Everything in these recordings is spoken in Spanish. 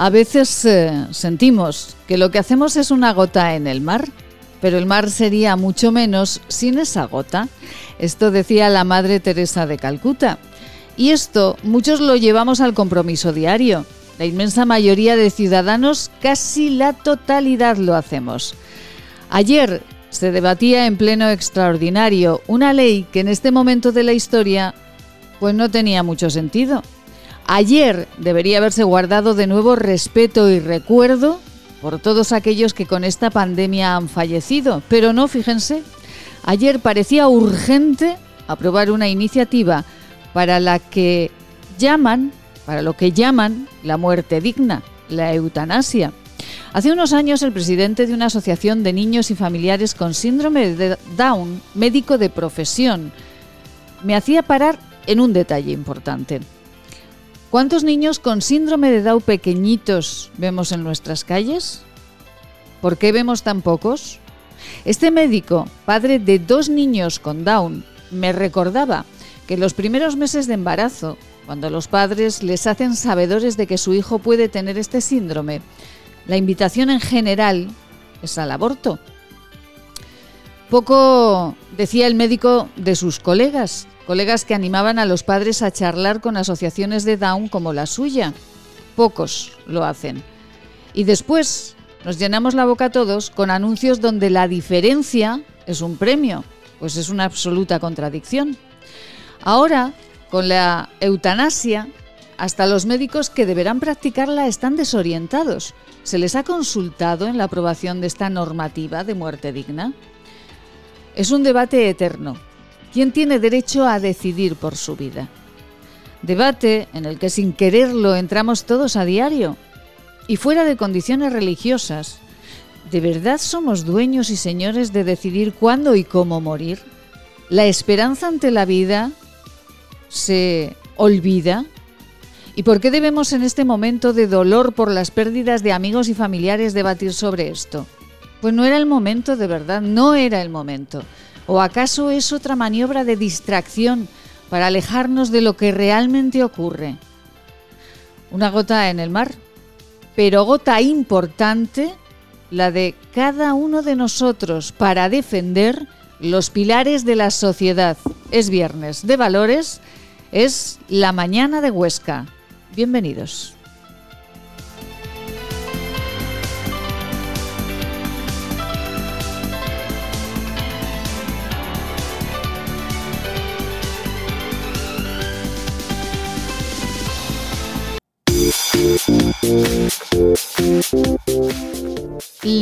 A veces eh, sentimos que lo que hacemos es una gota en el mar, pero el mar sería mucho menos sin esa gota. Esto decía la Madre Teresa de Calcuta. Y esto muchos lo llevamos al compromiso diario. La inmensa mayoría de ciudadanos, casi la totalidad lo hacemos. Ayer se debatía en pleno extraordinario una ley que en este momento de la historia pues no tenía mucho sentido. Ayer debería haberse guardado de nuevo respeto y recuerdo por todos aquellos que con esta pandemia han fallecido, pero no, fíjense, ayer parecía urgente aprobar una iniciativa para la que llaman, para lo que llaman la muerte digna, la eutanasia. Hace unos años el presidente de una asociación de niños y familiares con síndrome de Down, médico de profesión, me hacía parar en un detalle importante. ¿Cuántos niños con síndrome de Down pequeñitos vemos en nuestras calles? ¿Por qué vemos tan pocos? Este médico, padre de dos niños con Down, me recordaba que los primeros meses de embarazo, cuando los padres les hacen sabedores de que su hijo puede tener este síndrome, la invitación en general es al aborto. Poco decía el médico de sus colegas, colegas que animaban a los padres a charlar con asociaciones de Down como la suya. Pocos lo hacen. Y después nos llenamos la boca todos con anuncios donde la diferencia es un premio, pues es una absoluta contradicción. Ahora, con la eutanasia, hasta los médicos que deberán practicarla están desorientados. ¿Se les ha consultado en la aprobación de esta normativa de muerte digna? Es un debate eterno. ¿Quién tiene derecho a decidir por su vida? Debate en el que sin quererlo entramos todos a diario. Y fuera de condiciones religiosas, ¿de verdad somos dueños y señores de decidir cuándo y cómo morir? ¿La esperanza ante la vida se olvida? ¿Y por qué debemos en este momento de dolor por las pérdidas de amigos y familiares debatir sobre esto? Pues no era el momento, de verdad, no era el momento. ¿O acaso es otra maniobra de distracción para alejarnos de lo que realmente ocurre? Una gota en el mar, pero gota importante, la de cada uno de nosotros para defender los pilares de la sociedad. Es viernes de valores es La Mañana de Huesca. Bienvenidos.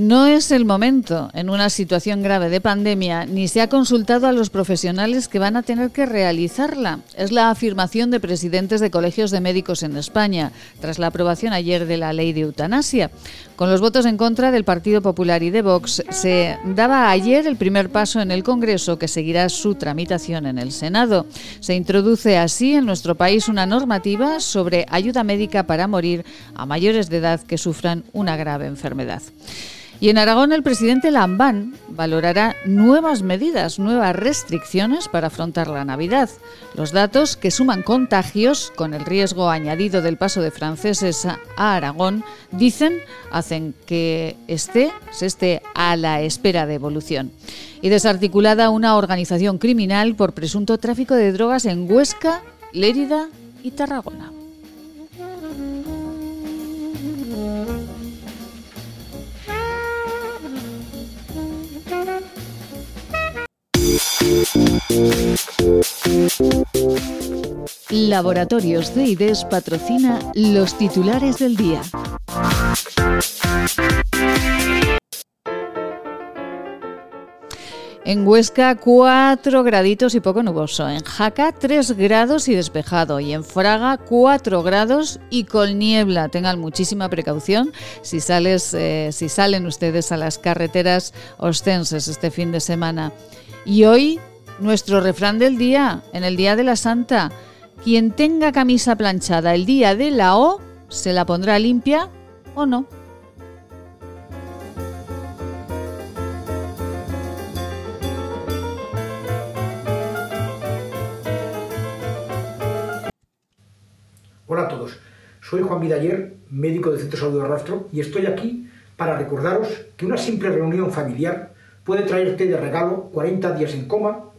No es el momento en una situación grave de pandemia, ni se ha consultado a los profesionales que van a tener que realizarla. Es la afirmación de presidentes de colegios de médicos en España, tras la aprobación ayer de la ley de eutanasia. Con los votos en contra del Partido Popular y de Vox, se daba ayer el primer paso en el Congreso que seguirá su tramitación en el Senado. Se introduce así en nuestro país una normativa sobre ayuda médica para morir a mayores de edad que sufran una grave enfermedad. Y en Aragón el presidente Lambán valorará nuevas medidas, nuevas restricciones para afrontar la Navidad. Los datos que suman contagios con el riesgo añadido del paso de franceses a Aragón dicen hacen que esté, se esté a la espera de evolución. Y desarticulada una organización criminal por presunto tráfico de drogas en Huesca, Lérida y Tarragona. Laboratorios de IDES patrocina los titulares del día. En Huesca 4 graditos y poco nuboso. En Jaca 3 grados y despejado. Y en Fraga 4 grados y con niebla. Tengan muchísima precaución si, sales, eh, si salen ustedes a las carreteras ostenses este fin de semana. Y hoy nuestro refrán del día, en el Día de la Santa. Quien tenga camisa planchada el día de la O, se la pondrá limpia o no. Hola a todos, soy Juan Vidaller, médico del Centro de Salud de Rastro, y estoy aquí para recordaros que una simple reunión familiar puede traerte de regalo 40 días en coma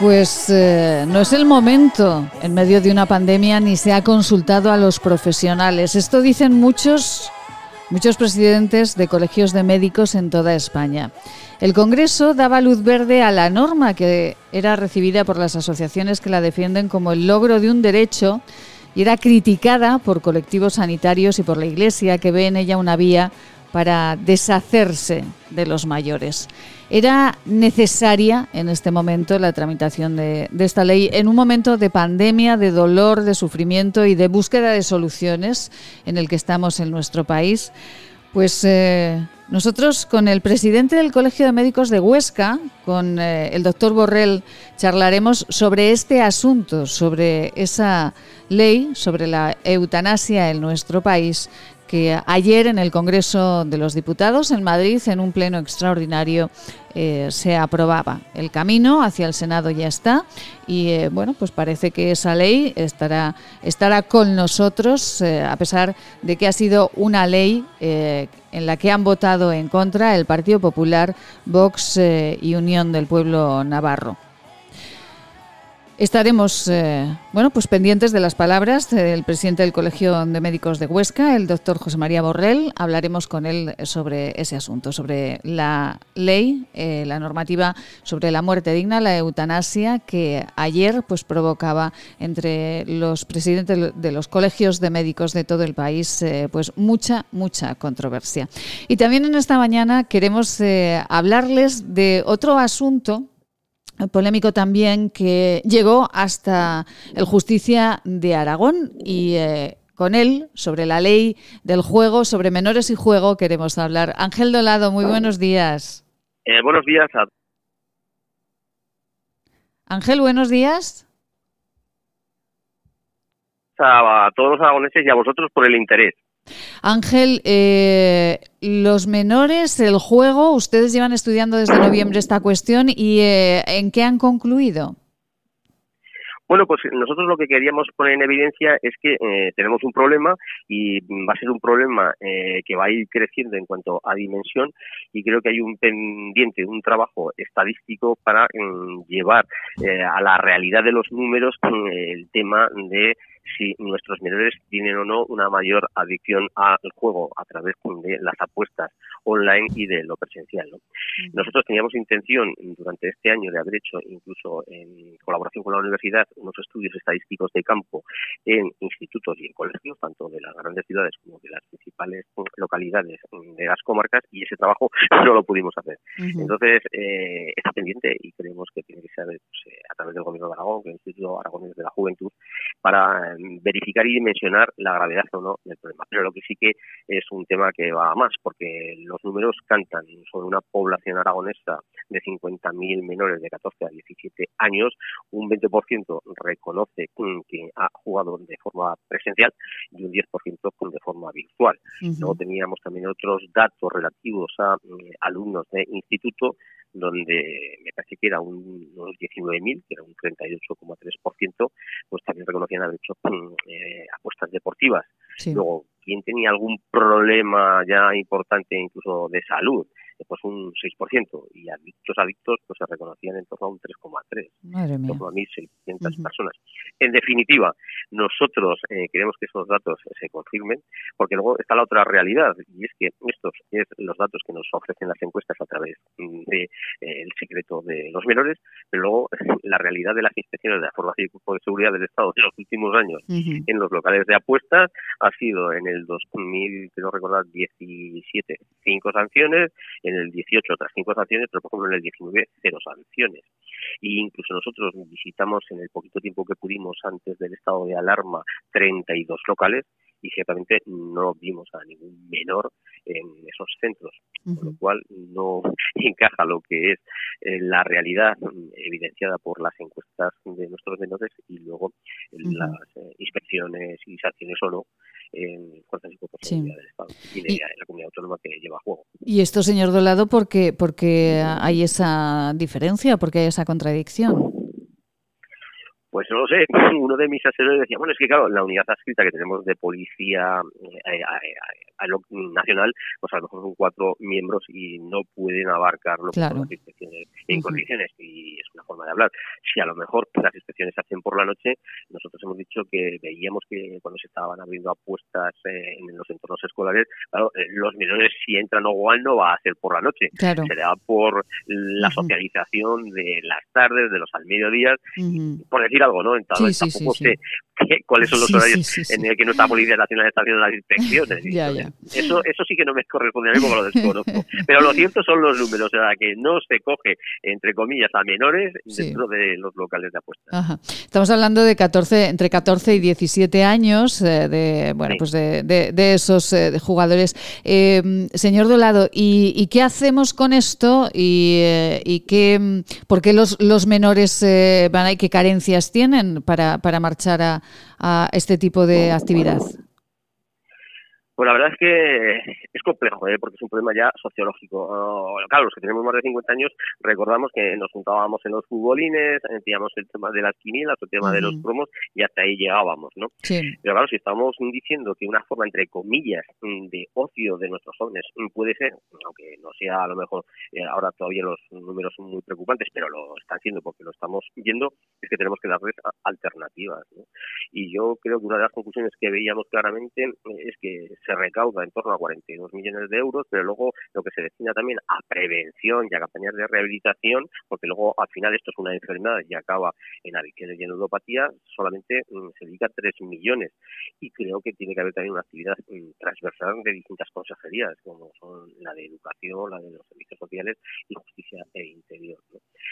Pues eh, no es el momento en medio de una pandemia ni se ha consultado a los profesionales. Esto dicen muchos, muchos presidentes de colegios de médicos en toda España. El Congreso daba luz verde a la norma que era recibida por las asociaciones que la defienden como el logro de un derecho y era criticada por colectivos sanitarios y por la Iglesia que ve en ella una vía para deshacerse de los mayores. Era necesaria en este momento la tramitación de, esta ley en un momento de pandemia, de dolor, de sufrimiento y de búsqueda de soluciones en el que estamos en nuestro país. Pues eh, nosotros con el presidente del Colegio de Médicos de Huesca, con eh, el doctor Borrell, charlaremos sobre este asunto, sobre esa ley, sobre la eutanasia en nuestro país, que ayer en el Congreso de los Diputados en Madrid, en un pleno extraordinario, eh, se aprobaba. El camino hacia el Senado ya está y eh, bueno, pues parece que esa ley estará, estará con nosotros, eh, a pesar de que ha sido una ley en la que han votado en contra el Partido Popular, Vox y Unión del Pueblo Navarro. Estaremos, eh, bueno, pues pendientes de las palabras del presidente del Colegio de Médicos de Huesca, el doctor José María Borrell. Hablaremos con él sobre ese asunto, sobre la ley, eh, la normativa sobre la muerte digna, la eutanasia, que ayer pues provocaba entre los presidentes de los colegios de médicos de todo el país eh, pues mucha, mucha controversia. Y también en esta mañana queremos hablarles de otro asunto polémico también que llegó hasta el Justicia de Aragón y eh, con él sobre la ley del juego, sobre menores y juego queremos hablar. Ángel Dolado, muy buenos días. Eh, buenos días a Ángel, buenos días. A, todos los aragoneses y a vosotros por el interés. Ángel, eh, los menores, el juego, ustedes llevan estudiando desde noviembre esta cuestión y eh, ¿en qué han concluido? Bueno, pues nosotros lo que queríamos poner en evidencia es que eh, tenemos un problema y va a ser un problema que va a ir creciendo en cuanto a dimensión y creo que hay un pendiente, un trabajo estadístico para mm, llevar a la realidad de los números mm, el tema de si nuestros menores tienen o no una mayor adicción al juego a través de las apuestas online y de lo presencial. Nosotros teníamos intención durante este año de haber hecho, incluso en colaboración con la universidad, unos estudios estadísticos de campo en institutos y en colegios, tanto de las grandes ciudades como de las principales localidades de las comarcas, y ese trabajo no lo pudimos hacer. Entonces, eh, está pendiente y creemos que tiene que ser pues, eh, a través del Gobierno de Aragón, el Instituto Aragonés de la Juventud, para verificar y dimensionar la gravedad o no del problema. Pero lo que sí que es un tema que va a más, porque los números cantan sobre una población aragonesa de 50.000 menores de 14 a 17 años, un 20% reconoce que ha jugado de forma presencial y un 10% de forma virtual. Luego teníamos también otros datos relativos a eh, alumnos de instituto donde me parece que era un, unos 19.000, que era un 38,3%, pues también reconocían haber hecho mm, eh, apuestas deportivas. Luego, quién tenía algún problema ya importante incluso de salud pues un 6%, y adictos adictos pues se reconocían en torno a un 3,3, en torno a 1.600 personas. En definitiva, nosotros eh, queremos que esos datos se confirmen, porque luego está la otra realidad, y es que estos es los datos que nos ofrecen las encuestas a través del de, eh, el secreto de los menores, pero luego la realidad de las inspecciones de la formación y cuerpo de seguridad del Estado de los últimos años en los locales de apuestas ha sido en el 2000, quiero recordar, 17, cinco sanciones, en el 18 otras cinco sanciones, pero por ejemplo en el 19 cero sanciones. Y incluso nosotros visitamos en el poquito tiempo que pudimos antes del estado de alarma 32 locales y ciertamente no vimos a ningún menor en esos centros, con lo cual no encaja lo que es eh, la realidad evidenciada por las encuestas de nuestros menores y luego las eh, inspecciones y sanciones o no en fuerzas y del Estado y de la comunidad autónoma que lleva a juego. ¿Y esto, señor Dolado, por qué, porque hay esa diferencia, porque hay esa contradicción? Pues no lo sé, uno de mis asesores decía, bueno, es que claro, la unidad adscrita que tenemos de policía eh, eh, a lo nacional, pues a lo mejor son cuatro miembros y no pueden abarcarlo las inspecciones en condiciones y es una forma de hablar. Si a lo mejor las inspecciones se hacen por la noche, nosotros hemos dicho que veíamos que cuando se estaban abriendo apuestas eh, en los entornos escolares, claro, eh, los menores si entran o igual no va a ser por la noche, será por la socialización de las tardes, de los al mediodía, por decir algo, ¿no? Entonces tampoco sé cuáles son los horarios en el que nuestra Policía Nacional está haciendo las inspecciones. Eso, eso sí que no me corresponde a mí porque lo desconozco. Pero lo cierto son los números, o sea, que no se coge, entre comillas, a menores dentro de los locales de apuestas. Estamos hablando de 14, entre 14 y 17 años eh, de, bueno, pues de, de, esos eh, jugadores. Eh, señor Dolado, ¿y, qué hacemos con esto? ¿Y, y qué, por qué los, los menores van ahí, qué carencias tienen para, para marchar a, a este tipo de actividad? Pues la verdad es que es complejo, ¿eh? porque es un problema ya sociológico. claro, los que tenemos más de 50 años recordamos que nos juntábamos en los futbolines, teníamos el tema de las quinielas, el tema de los promos y hasta ahí llegábamos, ¿no? Pero claro, si estamos diciendo que una forma, entre comillas, de ocio de nuestros jóvenes puede ser, aunque no sea a lo mejor eh, ahora todavía los números son muy preocupantes, pero lo están siendo porque lo estamos viendo, es que tenemos que darles alternativas. ¿no? Y yo creo que una de las conclusiones que veíamos claramente es que se recauda en torno a 42 millones de euros, pero luego lo que se destina también a prevención y a campañas de rehabilitación, porque luego al final esto es una enfermedad y acaba en adicciones y en ludopatía, solamente mm, se dedica 3 millones. Y creo que tiene que haber también una actividad mm, transversal de distintas consejerías, como son la de educación, la de los servicios sociales y justicia e interior.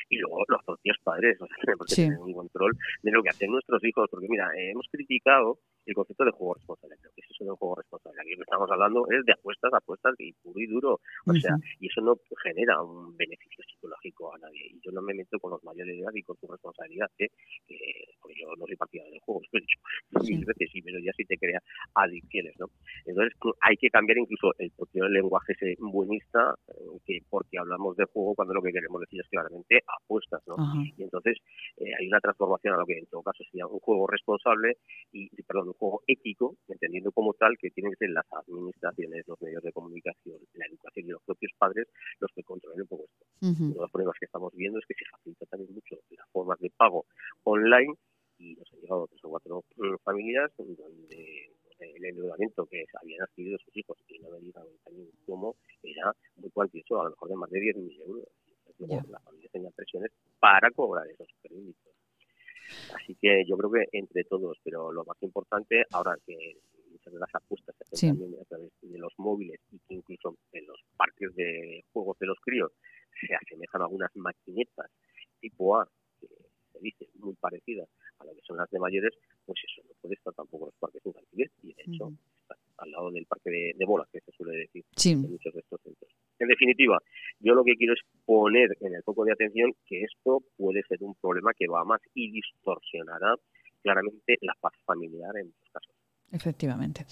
Y luego los propios padres, o sea, tenemos que tener un control de lo que hacen nuestros hijos, porque mira, hemos criticado el concepto de juego responsable. ¿Qué es eso de un juego responsable? Aquí lo que estamos hablando es de apuestas, apuestas y puro y duro. O sea, y eso no genera un beneficio psicológico a nadie. Y yo no me meto con los mayores de edad y con su responsabilidad, ¿eh? que porque yo no soy partidario del juego, lo he dicho mil veces, sí, pero ya sí te crea adicciones, ¿no? Entonces hay que cambiar incluso el propio lenguaje ese buenista, eh, que porque hablamos de juego cuando lo que queremos decir es claramente apuestas, ¿no? Y entonces eh, hay una transformación a lo que en todo caso sería un juego responsable y, perdón, juego ético, entendiendo como tal que tienen que ser las administraciones, los medios de comunicación, la educación y los propios padres los que controlen un poco esto. Uno de los problemas que estamos viendo es que se facilita también mucho las formas de pago online y nos han llegado tres o cuatro mm, familias donde el endeudamiento que habían adquirido sus hijos y no habían también cómo era muy cuantioso, a lo mejor de más de 10.000 euros. Entonces, la familia tenía presiones para cobrar esos créditos. Así que yo creo que entre todos, pero lo más importante, ahora que muchas de las apuestas se hacen también a través de los móviles y que incluso en los parques de juegos de los críos se asemejan a algunas maquinetas tipo A, que se dice muy parecidas a lo que son las de mayores, pues eso no puede estar tampoco en los parques infantiles y de hecho al lado del parque de, bolas, que se suele decir en muchos de estos centros. En definitiva, yo lo que quiero es poner en el foco de atención que esto puede ser un problema que va más y distorsionará claramente la paz familiar en muchos casos. Efectivamente.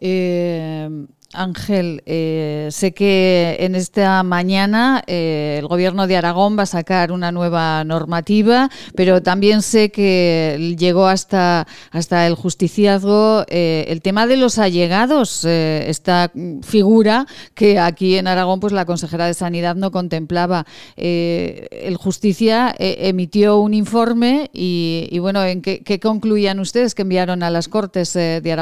Eh, Ángel, eh, sé que en esta mañana eh, el Gobierno de Aragón va a sacar una nueva normativa, pero también sé que llegó hasta, hasta el justiciazgo el tema de los allegados. esta figura que aquí en Aragón pues la consejera de Sanidad no contemplaba. el Justicia emitió un informe y, bueno, ¿en qué, qué, concluían ustedes que enviaron a las Cortes de Aragón?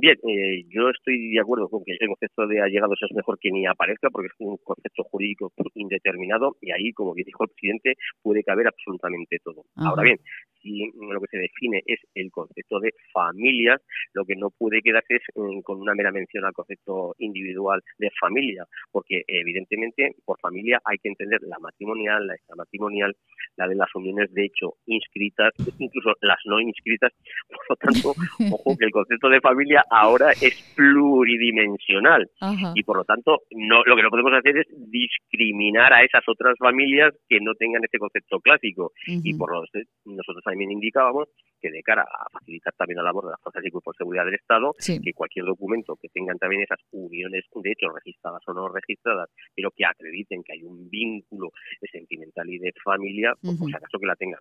Bien, eh, yo estoy de acuerdo con que el concepto de allegados es mejor que ni aparezca porque es un concepto jurídico indeterminado y ahí, como bien dijo el presidente, puede caber absolutamente todo. Ahora bien, lo que se define es el concepto de familias, lo que no puede quedarse es mm, con una mera mención al concepto individual de familia, porque evidentemente por familia hay que entender la matrimonial, la extramatrimonial, la de las uniones de hecho inscritas, incluso las no inscritas. Por lo tanto, ojo que el concepto de familia ahora es pluridimensional y por lo tanto no lo que no podemos hacer es discriminar a esas otras familias que no tengan ese concepto clásico. Y por lo tanto nosotros también indicábamos que de cara a facilitar también la labor de las fuerzas y cuerpos de seguridad del Estado, que cualquier documento que tengan también esas uniones de hecho registradas o no registradas, pero que acrediten que hay un vínculo sentimental y de familia, pues por si acaso que la tengan.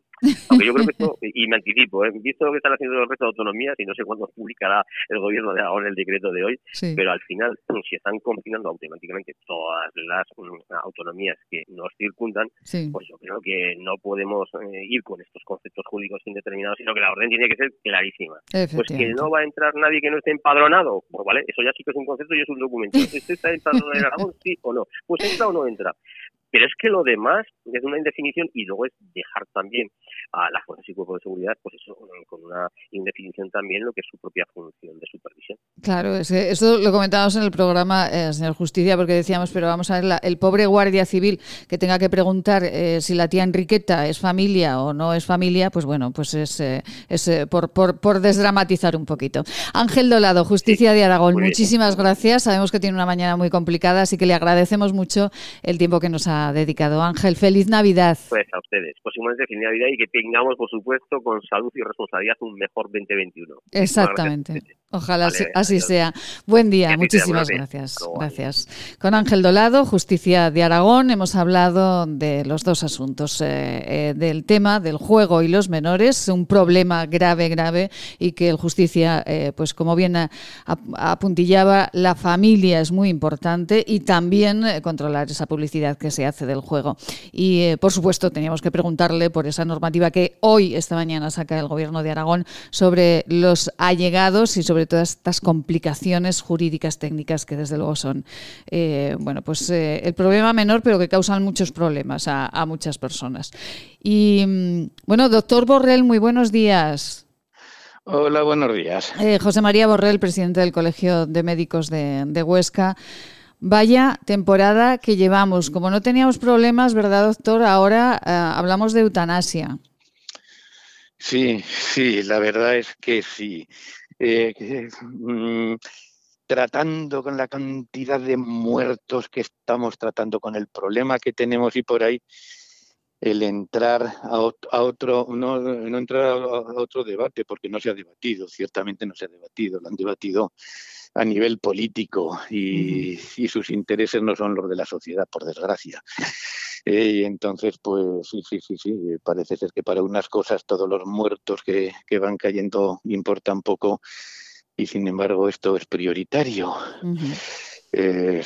Aunque yo creo que esto, y me anticipo, ¿eh? visto lo que están haciendo el resto de autonomías, y no sé cuándo publicará el gobierno de ahora el decreto de hoy, pero al final, si están confinando automáticamente todas las mm, autonomías que nos circundan, pues yo creo que no podemos eh, ir con estos conceptos jurídicos indeterminados, sino que la orden tiene que ser clarísima. Pues que no va a entrar nadie que no esté empadronado, pues vale, eso ya sí que es un concepto y es un documento. ¿Usted está empadronado? Sí o no. Pues entra o no entra. Pero es que lo demás es una indefinición y luego es dejar también a las fuerzas y cuerpos de seguridad, pues eso, con una indefinición también lo que es su propia función de supervisión. Claro, eso lo comentábamos en el programa, eh, señor Justicia, porque decíamos, pero vamos a ver, el pobre guardia civil que tenga que preguntar eh, si la tía Enriqueta es familia o no es familia, pues bueno, pues es, eh, es eh, por, por, por, desdramatizar un poquito. Ángel Dolado, Justicia de Aragón, muchísimas gracias. Sabemos que tiene una mañana muy complicada, así que le agradecemos mucho el tiempo que nos ha dedicado. Ángel, feliz Navidad. Pues a ustedes, pues igualmente feliz Navidad y que tengamos, por supuesto, con salud y responsabilidad un mejor 2021. Exactamente. Ojalá así sea. Buen día, muchísimas gracias. Gracias. Con Ángel Dolado, Justicia de Aragón, hemos hablado de los dos asuntos, eh, eh, del tema del juego y los menores, un problema grave, grave, y que el Justicia, eh, pues como bien apuntillaba, la familia es muy importante y también controlar esa publicidad que se hace del juego. Y por supuesto teníamos que preguntarle por esa normativa que hoy, esta mañana, saca el Gobierno de Aragón sobre los allegados y sobre todas estas complicaciones jurídicas técnicas que desde luego son, eh, bueno, pues eh, el problema menor, pero que causan muchos problemas a, muchas personas. Y mm, bueno, doctor Borrell, muy buenos días. Hola, buenos días. Eh, José María Borrell, presidente del Colegio de Médicos de, Huesca. Vaya temporada que llevamos. Como no teníamos problemas, ¿verdad, doctor? Ahora hablamos de eutanasia. Sí, sí, la verdad es que sí. Eh, mm, tratando con la cantidad de muertos que estamos tratando, con el problema que tenemos y por ahí, el entrar a, otro, no, entrar a, otro debate, porque no se ha debatido, ciertamente no se ha debatido, lo han debatido a nivel político y, sus intereses no son los de la sociedad, por desgracia. Eh, y entonces, pues sí, sí, sí, sí, parece ser que para unas cosas todos los muertos que, que van cayendo importan poco y sin embargo esto es prioritario. Eh,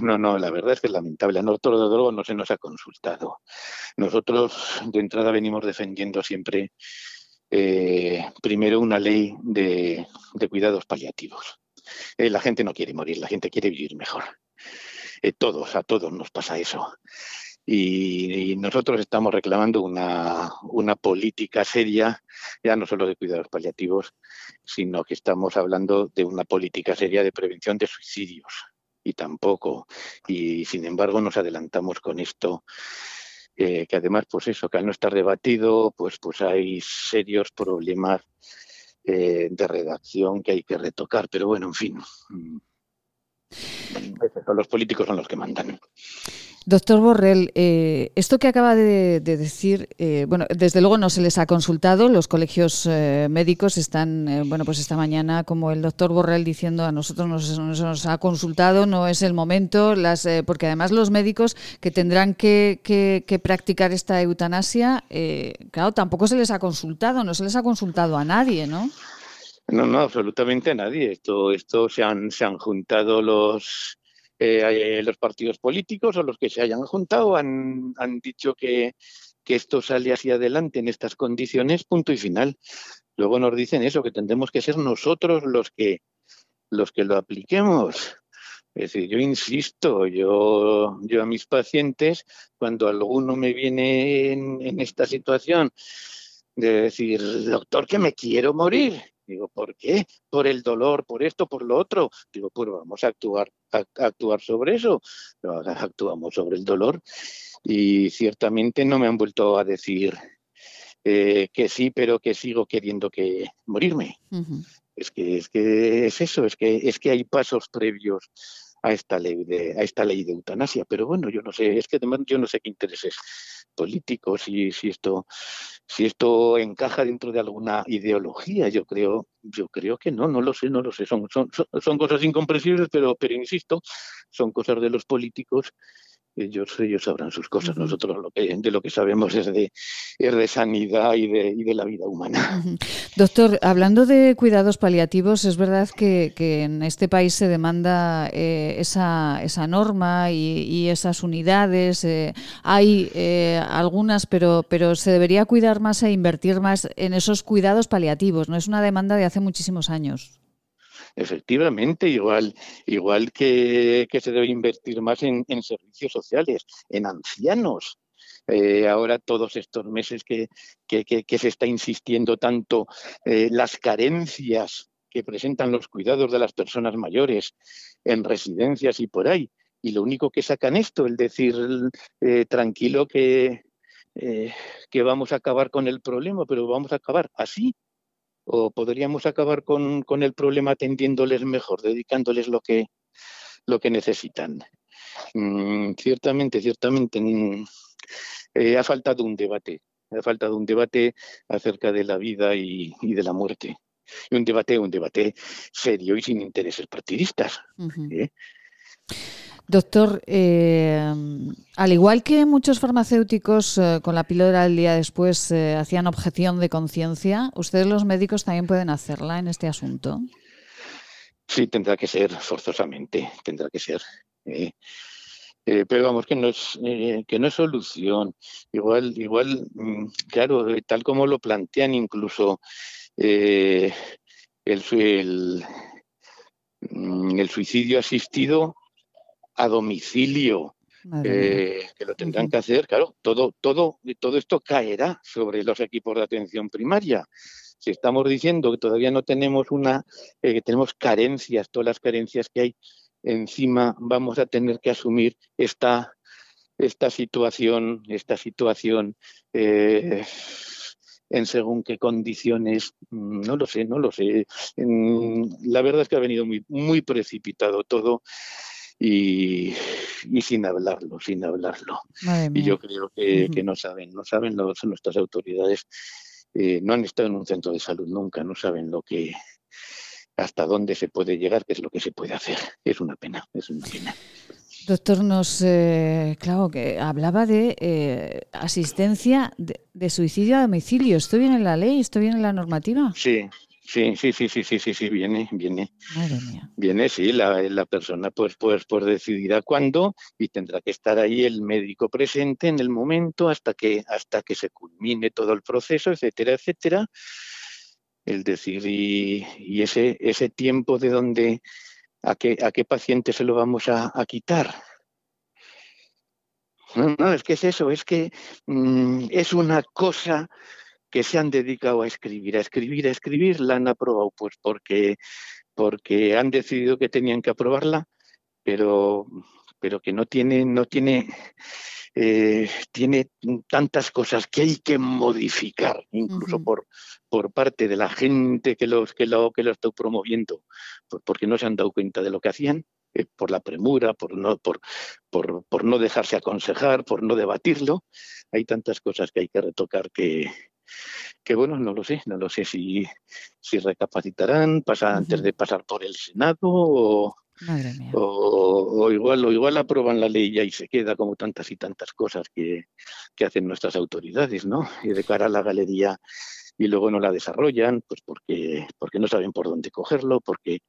no, no, la verdad es que es lamentable. A nosotros, desde luego, no se nos ha consultado. Nosotros, de entrada, venimos defendiendo siempre, eh, primero, una ley de, cuidados paliativos. la gente no quiere morir, la gente quiere vivir mejor. todos, a todos nos pasa eso. Y, nosotros estamos reclamando una, una, política seria, ya no solo de cuidados paliativos, sino que estamos hablando de una política seria de prevención de suicidios. Y tampoco, y sin embargo nos adelantamos con esto, eh, que además, pues eso, que al no estar debatido, pues, pues hay serios problemas eh, de redacción que hay que retocar. Pero bueno, en fin, mm, los políticos son los que mandan. Doctor Borrell, eh, esto que acaba de, decir, eh, bueno, desde luego no se les ha consultado. Los colegios eh, médicos están, bueno, pues esta mañana, como el doctor Borrell diciendo a nosotros no se nos ha consultado, no es el momento, las, porque además los médicos que tendrán que, que practicar esta eutanasia, claro, tampoco se les ha consultado, no se les ha consultado a nadie, ¿no? No, no, absolutamente a nadie. Esto, esto se han, se han juntado los eh, los partidos políticos o los que se hayan juntado han, han dicho que, que esto sale hacia adelante en estas condiciones, punto y final. Luego nos dicen eso, que tendremos que ser nosotros los que, los que lo apliquemos. Es decir, yo insisto, yo, yo a mis pacientes, cuando alguno me viene en, en esta situación de decir, doctor, que me quiero morir, Digo, ¿por qué? Por el dolor, por esto, por lo otro. Digo, pues vamos a actuar, a, actuar sobre eso. Actuamos sobre el dolor y ciertamente no me han vuelto a decir eh, que sí, pero que sigo queriendo que morirme. Es que es que es eso, es que es que hay pasos previos a esta ley de a esta ley de eutanasia, pero bueno, yo no sé, es que además yo no sé qué intereses políticos si, si esto si esto encaja dentro de alguna ideología. Yo creo, yo creo que no, no lo sé, no lo sé. Son, son, son cosas incomprensibles, pero, pero insisto, son cosas de los políticos ellos, ellos sabrán sus cosas. Nosotros lo que, de lo que sabemos es de, de sanidad y de, y de, la vida humana. Doctor, hablando de cuidados paliativos, es verdad que, en este país se demanda eh, esa, esa, norma y, esas unidades. Eh, hay eh, algunas, pero, pero se debería cuidar más e invertir más en esos cuidados paliativos. No es una demanda de hace muchísimos años. Efectivamente, igual, igual que, se debe invertir más en, servicios sociales, en ancianos. Eh, ahora todos estos meses que, se está insistiendo tanto eh, las carencias que presentan los cuidados de las personas mayores en residencias y por ahí. Y lo único que sacan esto, el decir eh, tranquilo que, que vamos a acabar con el problema, pero vamos a acabar así, o podríamos acabar con, con, el problema atendiéndoles mejor, dedicándoles lo que, lo que necesitan. Mm, ciertamente, ciertamente, mm, eh, ha faltado un debate, ha faltado un debate acerca de la vida y, y de la muerte. Y un debate, un debate serio y sin intereses partidistas. Doctor, eh, al igual que muchos farmacéuticos eh, con la píldora del día después eh, hacían objeción de conciencia, ¿ustedes los médicos también pueden hacerla en este asunto? Sí, tendrá que ser forzosamente, tendrá que ser. pero vamos, que no es, que no es solución. Igual, igual, mm, claro, tal como lo plantean incluso el, el, mm, el suicidio asistido a domicilio, eh, que lo tendrán que hacer, claro, todo, todo, todo esto caerá sobre los equipos de atención primaria. Si estamos diciendo que todavía no tenemos una, eh, que tenemos carencias, todas las carencias que hay, encima vamos a tener que asumir esta, esta situación, esta situación eh, en según qué condiciones, mm, no lo sé, no lo sé. la verdad es que ha venido muy, muy precipitado todo y, sin hablarlo, sin hablarlo. Y yo creo que, no saben, no saben los, nuestras autoridades, eh, no han estado en un centro de salud nunca, no saben lo que hasta dónde se puede llegar, qué es lo que se puede hacer. Es una pena, es una pena. Doctor, nos, eh, claro, que hablaba de eh, asistencia de, de, suicidio a domicilio. ¿Esto viene en la ley? ¿Esto viene en la normativa? Sí, Sí, sí, sí, sí, sí, sí, sí, viene, viene. Viene, sí, la, la, persona pues, pues, pues decidirá cuándo y tendrá que estar ahí el médico presente en el momento hasta que, hasta que se culmine todo el proceso, etcétera, etcétera. El decir, y, y ese, ese tiempo de donde, a qué, a qué paciente se lo vamos a, quitar. No, no, es que es eso, es que mm, es una cosa que se han dedicado a escribir, a escribir, a escribir, la han aprobado, pues porque, porque han decidido que tenían que aprobarla, pero, pero que no tiene, no tiene, eh, tiene tantas cosas que hay que modificar, incluso por, por parte de la gente que, los, que, lo, que lo está promoviendo, porque no se han dado cuenta de lo que hacían eh, por la premura, por no, por, por, por no dejarse aconsejar, por no debatirlo. Hay tantas cosas que hay que retocar que, que bueno, no lo sé, no lo sé si, si recapacitarán, pasa, antes de pasar por el Senado o, o, igual, o igual aprueban la ley y se queda como tantas y tantas cosas que, que hacen nuestras autoridades, ¿no? Y de cara a la galería y luego no la desarrollan, pues porque, porque no saben por dónde cogerlo, porque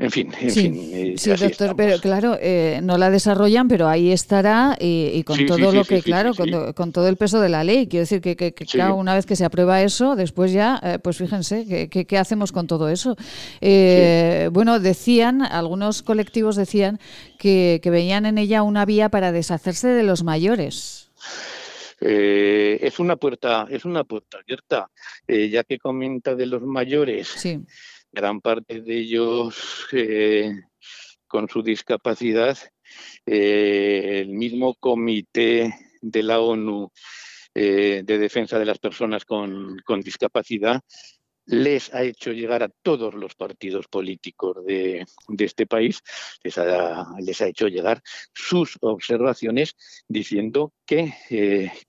en fin, en sí, fin. Eh, sí, doctor, pero claro, eh, no la desarrollan, pero ahí estará y, con todo lo que, claro, con, todo el peso de la ley. Quiero decir que, que, claro, una vez que se aprueba eso, después ya, eh, pues fíjense, ¿qué, hacemos con todo eso? bueno, decían, algunos colectivos decían que, veían en ella una vía para deshacerse de los mayores. es una puerta, es una puerta abierta, ya que comenta de los mayores. Sí gran parte de ellos eh, con su discapacidad. Eh, el mismo comité de la ONU eh, de defensa de las personas con, discapacidad les ha hecho llegar a todos los partidos políticos de, este país, les ha, les ha, hecho llegar sus observaciones diciendo que,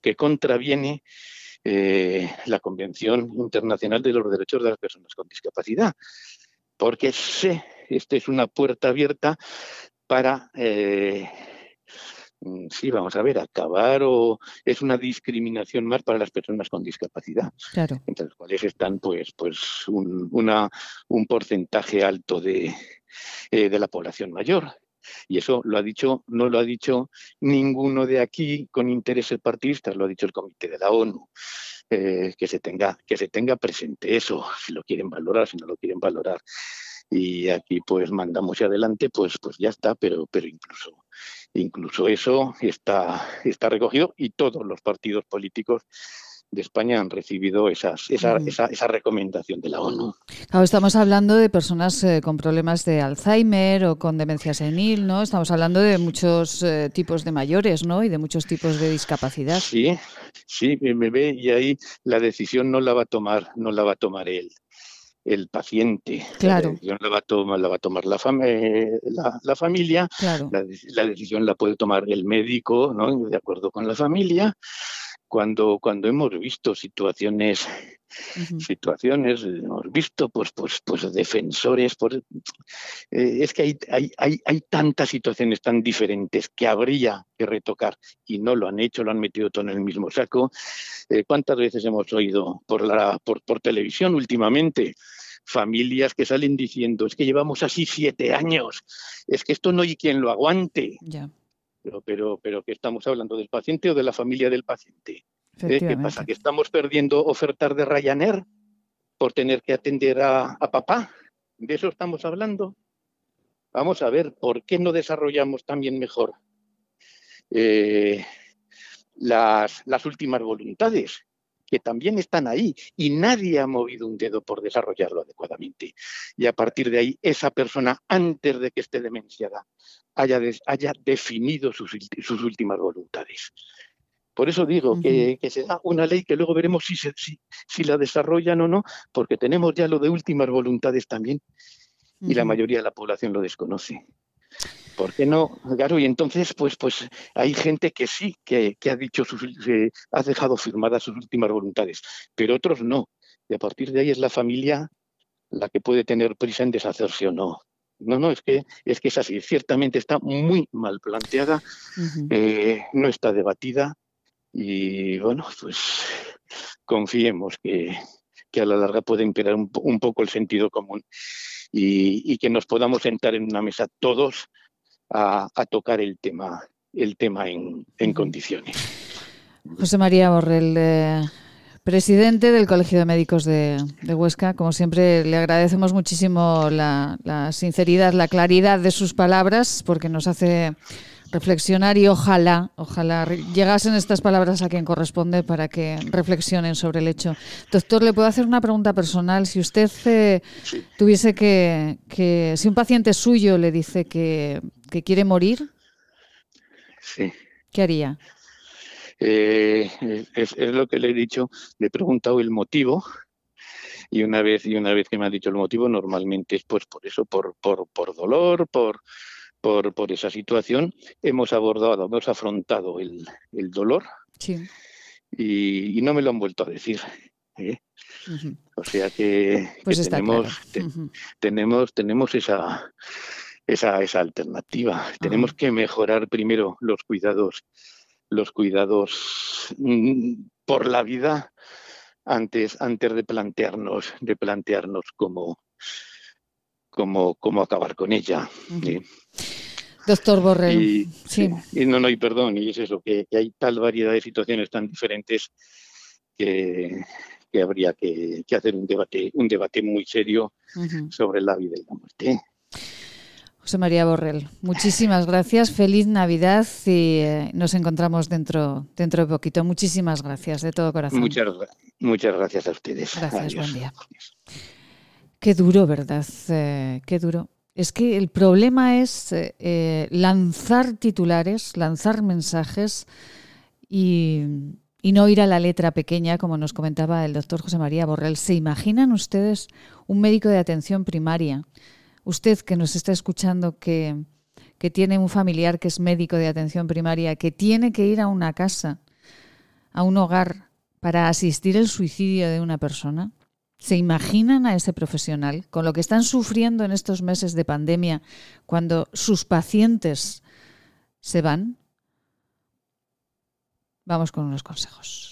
que contraviene eh, la Convención Internacional de los Derechos de las Personas con Discapacidad, porque sé, esta es una puerta abierta para, eh, mm, sí, vamos a ver, acabar o es una discriminación más para las personas con discapacidad, entre las cuales están pues, pues un, una, un porcentaje alto de, eh, de la población mayor. Y eso lo ha dicho, no lo ha dicho ninguno de aquí con intereses partidistas, lo ha dicho el Comité de la ONU. Eh, que se tenga que se tenga presente eso, si lo quieren valorar, si no lo quieren valorar. Y aquí pues mandamos adelante, pues pues ya está, pero pero incluso incluso eso está está recogido y todos los partidos políticos de España han recibido esas, esa, esa, esa, recomendación de la ONU. Claro, estamos hablando de personas eh, con problemas de Alzheimer o con demencia senil, ¿no? Estamos hablando de muchos eh, tipos de mayores, ¿no? Y de muchos tipos de discapacidad. Sí, sí, me ve y ahí la decisión no la va a tomar, no la va a tomar él el paciente. Claro. La decisión la va a tomar la, va a tomar la, la, la familia, claro. la, la, decisión la puede tomar el médico, ¿no? de acuerdo con la familia, cuando, cuando hemos visto situaciones, situaciones, hemos visto pues, pues, pues defensores, eh, es que hay, hay, hay, hay, tantas situaciones tan diferentes que habría que retocar y no lo han hecho, lo han metido todo en el mismo saco. Eh, ¿Cuántas veces hemos oído por, la, por, por televisión últimamente? familias que salen diciendo, es que llevamos así siete años, es que esto no hay quien lo aguante. Ya. Pero, pero, pero que estamos hablando del paciente o de la familia del paciente. ¿Eh? ¿Qué pasa? ¿Que estamos perdiendo ofertas de Ryanair por tener que atender a, papá? ¿De eso estamos hablando? Vamos a ver, ¿por qué no desarrollamos también mejor eh, las, las últimas voluntades? que también están ahí y nadie ha movido un dedo por desarrollarlo adecuadamente. Y a partir de ahí, esa persona, antes de que esté demenciada, haya, haya definido sus, sus, últimas voluntades. Por eso digo que, que, se da una ley que luego veremos si, se, si, si, la desarrollan o no, porque tenemos ya lo de últimas voluntades también y la mayoría de la población lo desconoce. ¿Por qué no? Claro, y entonces, pues, pues hay gente que sí, que, ha dicho, sus, ha dejado firmadas sus últimas voluntades, pero otros no. Y a partir de ahí es la familia la que puede tener prisa en deshacerse o no. No, no, es que es que es así. Ciertamente está muy mal planteada, eh, no está debatida y bueno, pues confiemos que, que a la larga puede imperar un, poco el sentido común y, y, que nos podamos sentar en una mesa todos a, tocar el tema, el tema en, condiciones. José María Borrell, eh, presidente del Colegio de Médicos de, Huesca, como siempre le agradecemos muchísimo la, la, sinceridad, la claridad de sus palabras, porque nos hace reflexionar y ojalá, ojalá llegasen estas palabras a quien corresponde para que reflexionen sobre el hecho. Doctor, le puedo hacer una pregunta personal. Si usted eh, tuviese que, que, si un paciente suyo le dice que, que quiere morir, sí. ¿qué haría? Eh, es, es, lo que le he dicho, le he preguntado el motivo y una vez y una vez que me ha dicho el motivo normalmente es pues por eso por por, por dolor por por, por esa situación, hemos abordado, hemos afrontado el, el dolor Sí. y, y no me lo han vuelto a decir. ¿eh? O sea que, Pues tenemos, claro. te- Ujú. tenemos, tenemos esa, esa, esa alternativa. Tenemos que mejorar primero los cuidados, los cuidados mm, por la vida antes, antes de plantearnos, de plantearnos cómo, cómo, cómo acabar con ella. Doctor Borrell, Y, sí. y no, no, y perdón, y es eso, que, que hay tal variedad de situaciones tan diferentes que, que habría que, que hacer un debate, un debate muy serio sobre la vida y la muerte. José María Borrell, muchísimas gracias, feliz Navidad y eh, nos encontramos dentro, dentro de poquito. Muchísimas gracias, de todo corazón. Muchas, muchas gracias a ustedes. Gracias, Adiós. buen día. Qué duro, ¿verdad? Eh, qué duro. Es que el problema es eh, lanzar titulares, lanzar mensajes y, y no ir a la letra pequeña, como nos comentaba el doctor José María Borrell. ¿Se imaginan ustedes un médico de atención primaria? Usted que nos está escuchando que, que tiene un familiar que es médico de atención primaria, que tiene que ir a una casa, a un hogar, para asistir el suicidio de una persona. ¿Se imaginan a ese profesional con lo que están sufriendo en estos meses de pandemia cuando sus pacientes se van? Vamos con unos consejos.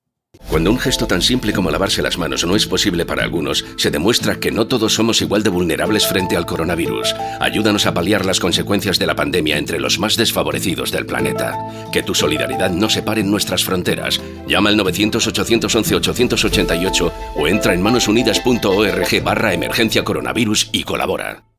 Cuando un gesto tan simple como lavarse las manos no es posible para algunos, se demuestra que no todos somos igual de vulnerables frente al coronavirus. Ayúdanos a paliar las consecuencias de la pandemia entre los más desfavorecidos del planeta. Que tu solidaridad no separe nuestras fronteras. Llama al 900-811-888 o entra en manosunidas.org barra emergencia coronavirus y colabora.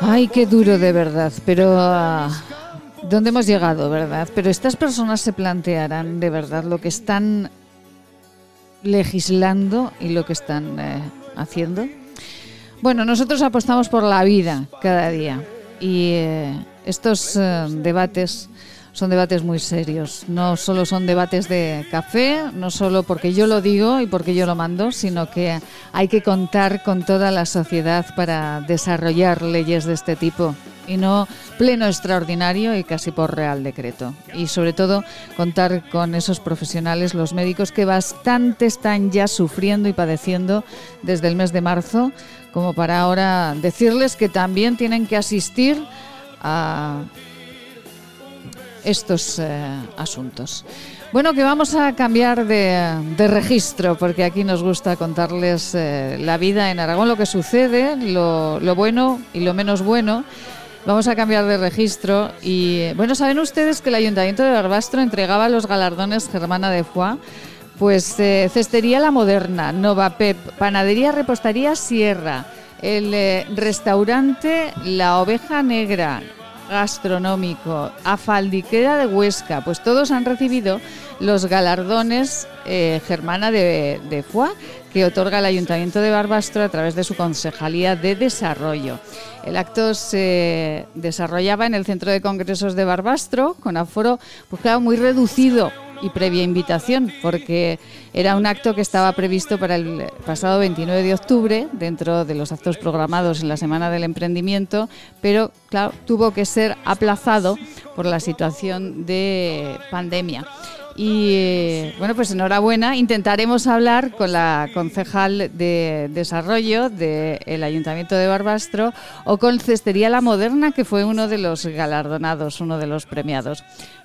Ay, qué duro de verdad, pero ah, ¿dónde hemos llegado, verdad? Pero estas personas se plantearán de verdad lo que están legislando y lo que están eh, haciendo. Bueno, nosotros apostamos por la vida cada día y eh, estos eh, debates son debates muy serios. No solo son debates de café, no solo porque yo lo digo y porque yo lo mando, sino que hay que contar con toda la sociedad para desarrollar leyes de este tipo y no pleno extraordinario y casi por real decreto. Y sobre todo contar con esos profesionales, los médicos que bastante están ya sufriendo y padeciendo desde el mes de marzo, como para ahora decirles que también tienen que asistir a estos eh, asuntos. Bueno, que vamos a cambiar de, registro, porque aquí nos gusta contarles eh, la vida en Aragón, lo que sucede, lo, bueno y lo menos bueno. Vamos a cambiar de registro y, bueno, saben ustedes que el Ayuntamiento de Barbastro entregaba los galardones Germana de Foix pues eh, Cestería La Moderna, Nova Pep, Panadería Repostería Sierra, el restaurante La Oveja Negra, gastronómico, Afaldiquera de Huesca, pues todos han recibido los galardones eh, Germana de, de que otorga el Ayuntamiento de Barbastro a través de su Concejalía de Desarrollo. El acto se desarrollaba en el Centro de Congresos de Barbastro con aforo pues, claro, muy reducido y previa invitación, porque era un acto que estaba previsto para el pasado 29 de octubre, dentro de los actos programados en la Semana del Emprendimiento, pero claro, tuvo que ser aplazado por la situación de pandemia. Y bueno, pues enhorabuena. Intentaremos hablar con la concejal de Desarrollo del Ayuntamiento de Barbastro o con Cestería La Moderna, que fue uno de los galardonados, uno de los premiados.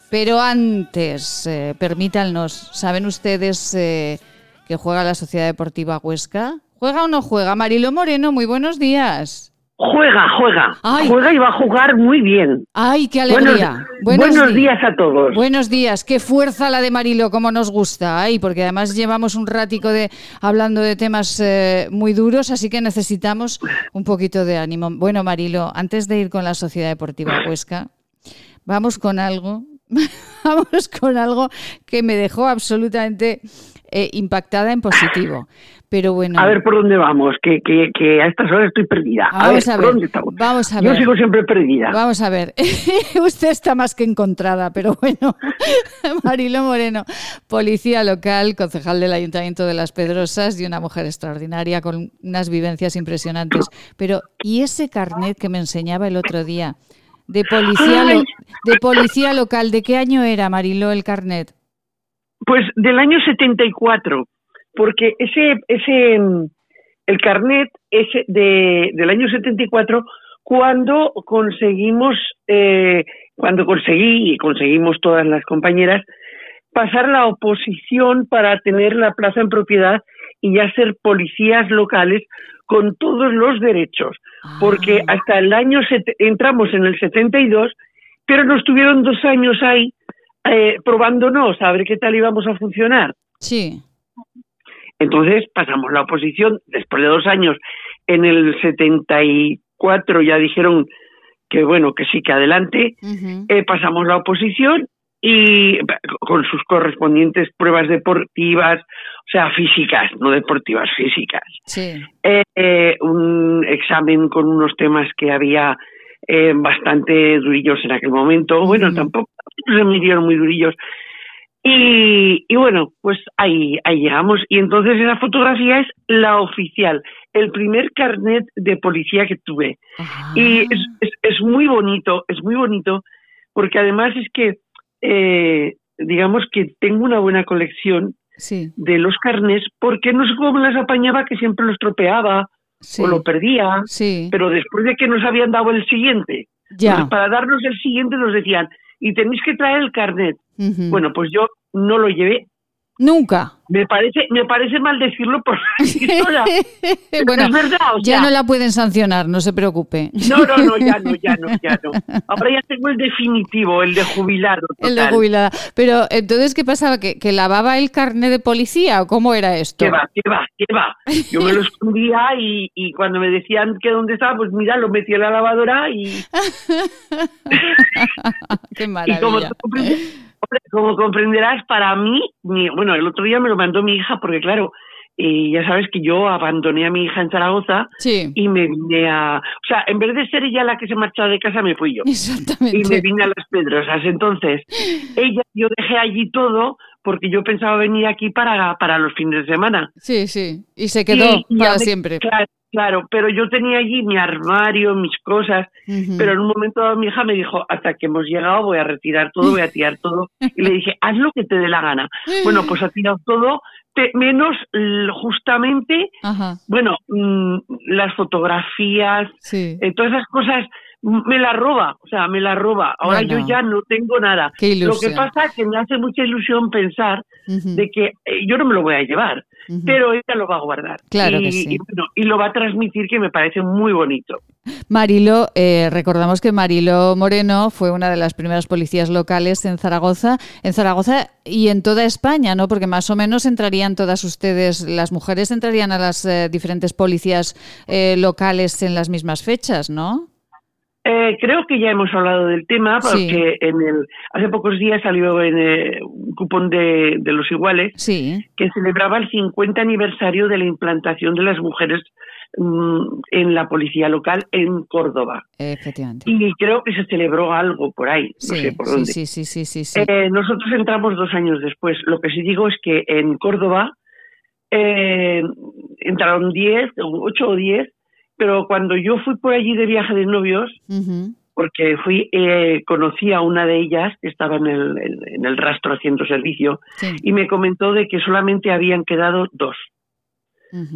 Pero antes, eh, permítanos, ¿saben ustedes eh, que juega la Sociedad Deportiva Huesca? ¿Juega o no juega? Marilo Moreno, muy buenos días. Juega, juega. Juega y va a jugar muy bien. ¡Ay, qué alegría! Buenos, días a todos. Buenos días. Qué fuerza la de Marilo, como nos gusta. Ay, porque además llevamos un ratico de hablando de temas eh, muy duros, así que necesitamos un poquito de ánimo. Bueno, Marilo, antes de ir con la Sociedad Deportiva Huesca, vamos con algo. vamos con algo que me dejó absolutamente eh, impactada en positivo. Pero bueno. A ver por dónde vamos, que, que, a estas horas estoy perdida. Vamos a ver, Vamos a ver. Yo sigo siempre perdida. Vamos a ver. Usted está más que encontrada, pero bueno. Marilo Moreno, policía local, concejal del Ayuntamiento de Las Pedrosas y una mujer extraordinaria con unas vivencias impresionantes. Pero, ¿y ese carnet que me enseñaba el otro día? De policía, de policía local, ¿de qué año era, Marilo, el carnet? Pues del año 74 porque ese, ese, mm, el carnet es de, del año 74 cuando conseguimos, eh, cuando conseguí y conseguimos todas las compañeras pasar la oposición para tener la plaza en propiedad y ya ser policías locales con todos los derechos, porque ah. hasta el año entramos en el 72, pero nos tuvieron dos años ahí eh, probándonos a ver qué tal íbamos a funcionar. Sí. Entonces pasamos la oposición, después de dos años, en el 74 ya dijeron que bueno, que sí, que adelante, eh, pasamos la oposición y con sus correspondientes pruebas deportivas, o sea, físicas, no deportivas, físicas. Eh, eh, un examen con unos temas que había bastante durillos en aquel momento, bueno, tampoco se me dieron muy durillos, y, bueno, pues ahí, ahí llegamos. Y entonces esa fotografía es la oficial, el primer carnet de policía que tuve. Y es, es, muy bonito, es muy bonito, porque además es que, eh, digamos que tengo una buena colección de los carnets, porque no sé cómo las apañaba, que siempre los tropeaba o lo perdía, pero después de que nos habían dado el siguiente, pues para darnos el siguiente nos decían, y tenéis que traer el carnet. Bueno, pues yo no lo llevé. Nunca. Me parece, me parece mal decirlo por bueno, es verdad. ya no la pueden sancionar, no se preocupe. No, no, no, ya no, ya no, ya no. Ahora ya tengo el definitivo, el de jubilado. El de jubilada. Pero entonces, ¿qué pasaba? ¿Que, ¿Que, lavaba el carnet de policía o cómo era esto? ¿Qué va, qué va, qué va? Yo me lo escondía y, y cuando me decían que dónde estaba, pues mira, lo metí en la lavadora y. qué maravilla. Como comprenderás, para mí, bueno, el otro día me lo mandó mi hija porque, claro, y ya sabes que yo abandoné a mi hija en Zaragoza y me vine a... O sea, en vez de ser ella la que se marchaba de casa, me fui yo. Exactamente. Y me vine a Las Pedrosas. Entonces, ella, yo dejé allí todo porque yo pensaba venir aquí para, para los fines de semana. Sí, sí. Y se quedó para siempre. Claro, Claro, pero yo tenía allí mi armario, mis cosas, pero en un momento dado mi hija me dijo, hasta que hemos llegado voy a retirar todo, voy a tirar todo. Y le dije, haz lo que te dé la gana. Bueno, pues ha tirado todo, menos justamente, bueno, mm, las fotografías, eh, todas esas cosas me la roba, o sea, me la roba. Ahora yo ya no tengo nada. Lo que pasa es que me hace mucha ilusión pensar de que eh, yo no me lo voy a llevar, pero ella lo va a guardar. Claro y, que sí. y, lo va a transmitir que me parece muy bonito. Marilo, eh, recordamos que Marilo Moreno fue una de las primeras policías locales en Zaragoza, en Zaragoza y en toda España, ¿no? Porque más o menos entrarían todas ustedes, las mujeres entrarían a las eh, diferentes policías locales en las mismas fechas, ¿no? Eh, creo que ya hemos hablado del tema porque en el hace pocos días salió en eh, un cupón de, los iguales que celebraba el 50 aniversario de la implantación de las mujeres mm, en la policía local en Córdoba. Efectivamente. Y creo que se celebró algo por ahí, no sé por dónde. sí, sí, sí, sí, sí. Eh, nosotros entramos dos años después. Lo que sí digo es que en Córdoba eh, entraron 10, 8 o 10, pero cuando yo fui por allí de viaje de novios, porque fui, eh, conocí a una de ellas que estaba en el, en- en el rastro haciendo servicio Sí. y me comentó de que solamente habían quedado dos.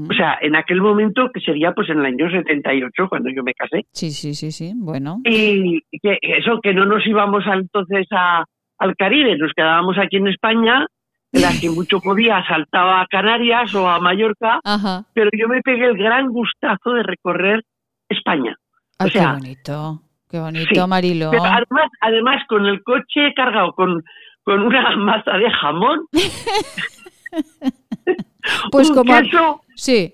O sea, en aquel momento, que sería pues en el año 78, cuando yo me casé. Sí, sí, sí, sí. Bueno. Y que eso, que no nos íbamos a- entonces a, al Caribe, nos quedábamos aquí en España, las que mucho podía saltaba a Canarias o a Mallorca, Ajá. pero yo me pegué el gran gustazo de recorrer España. Ay, o sea, qué bonito. Qué bonito, sí. Pero además, además con el coche cargado con, con una masa de jamón, Pues un como... queso, Sí.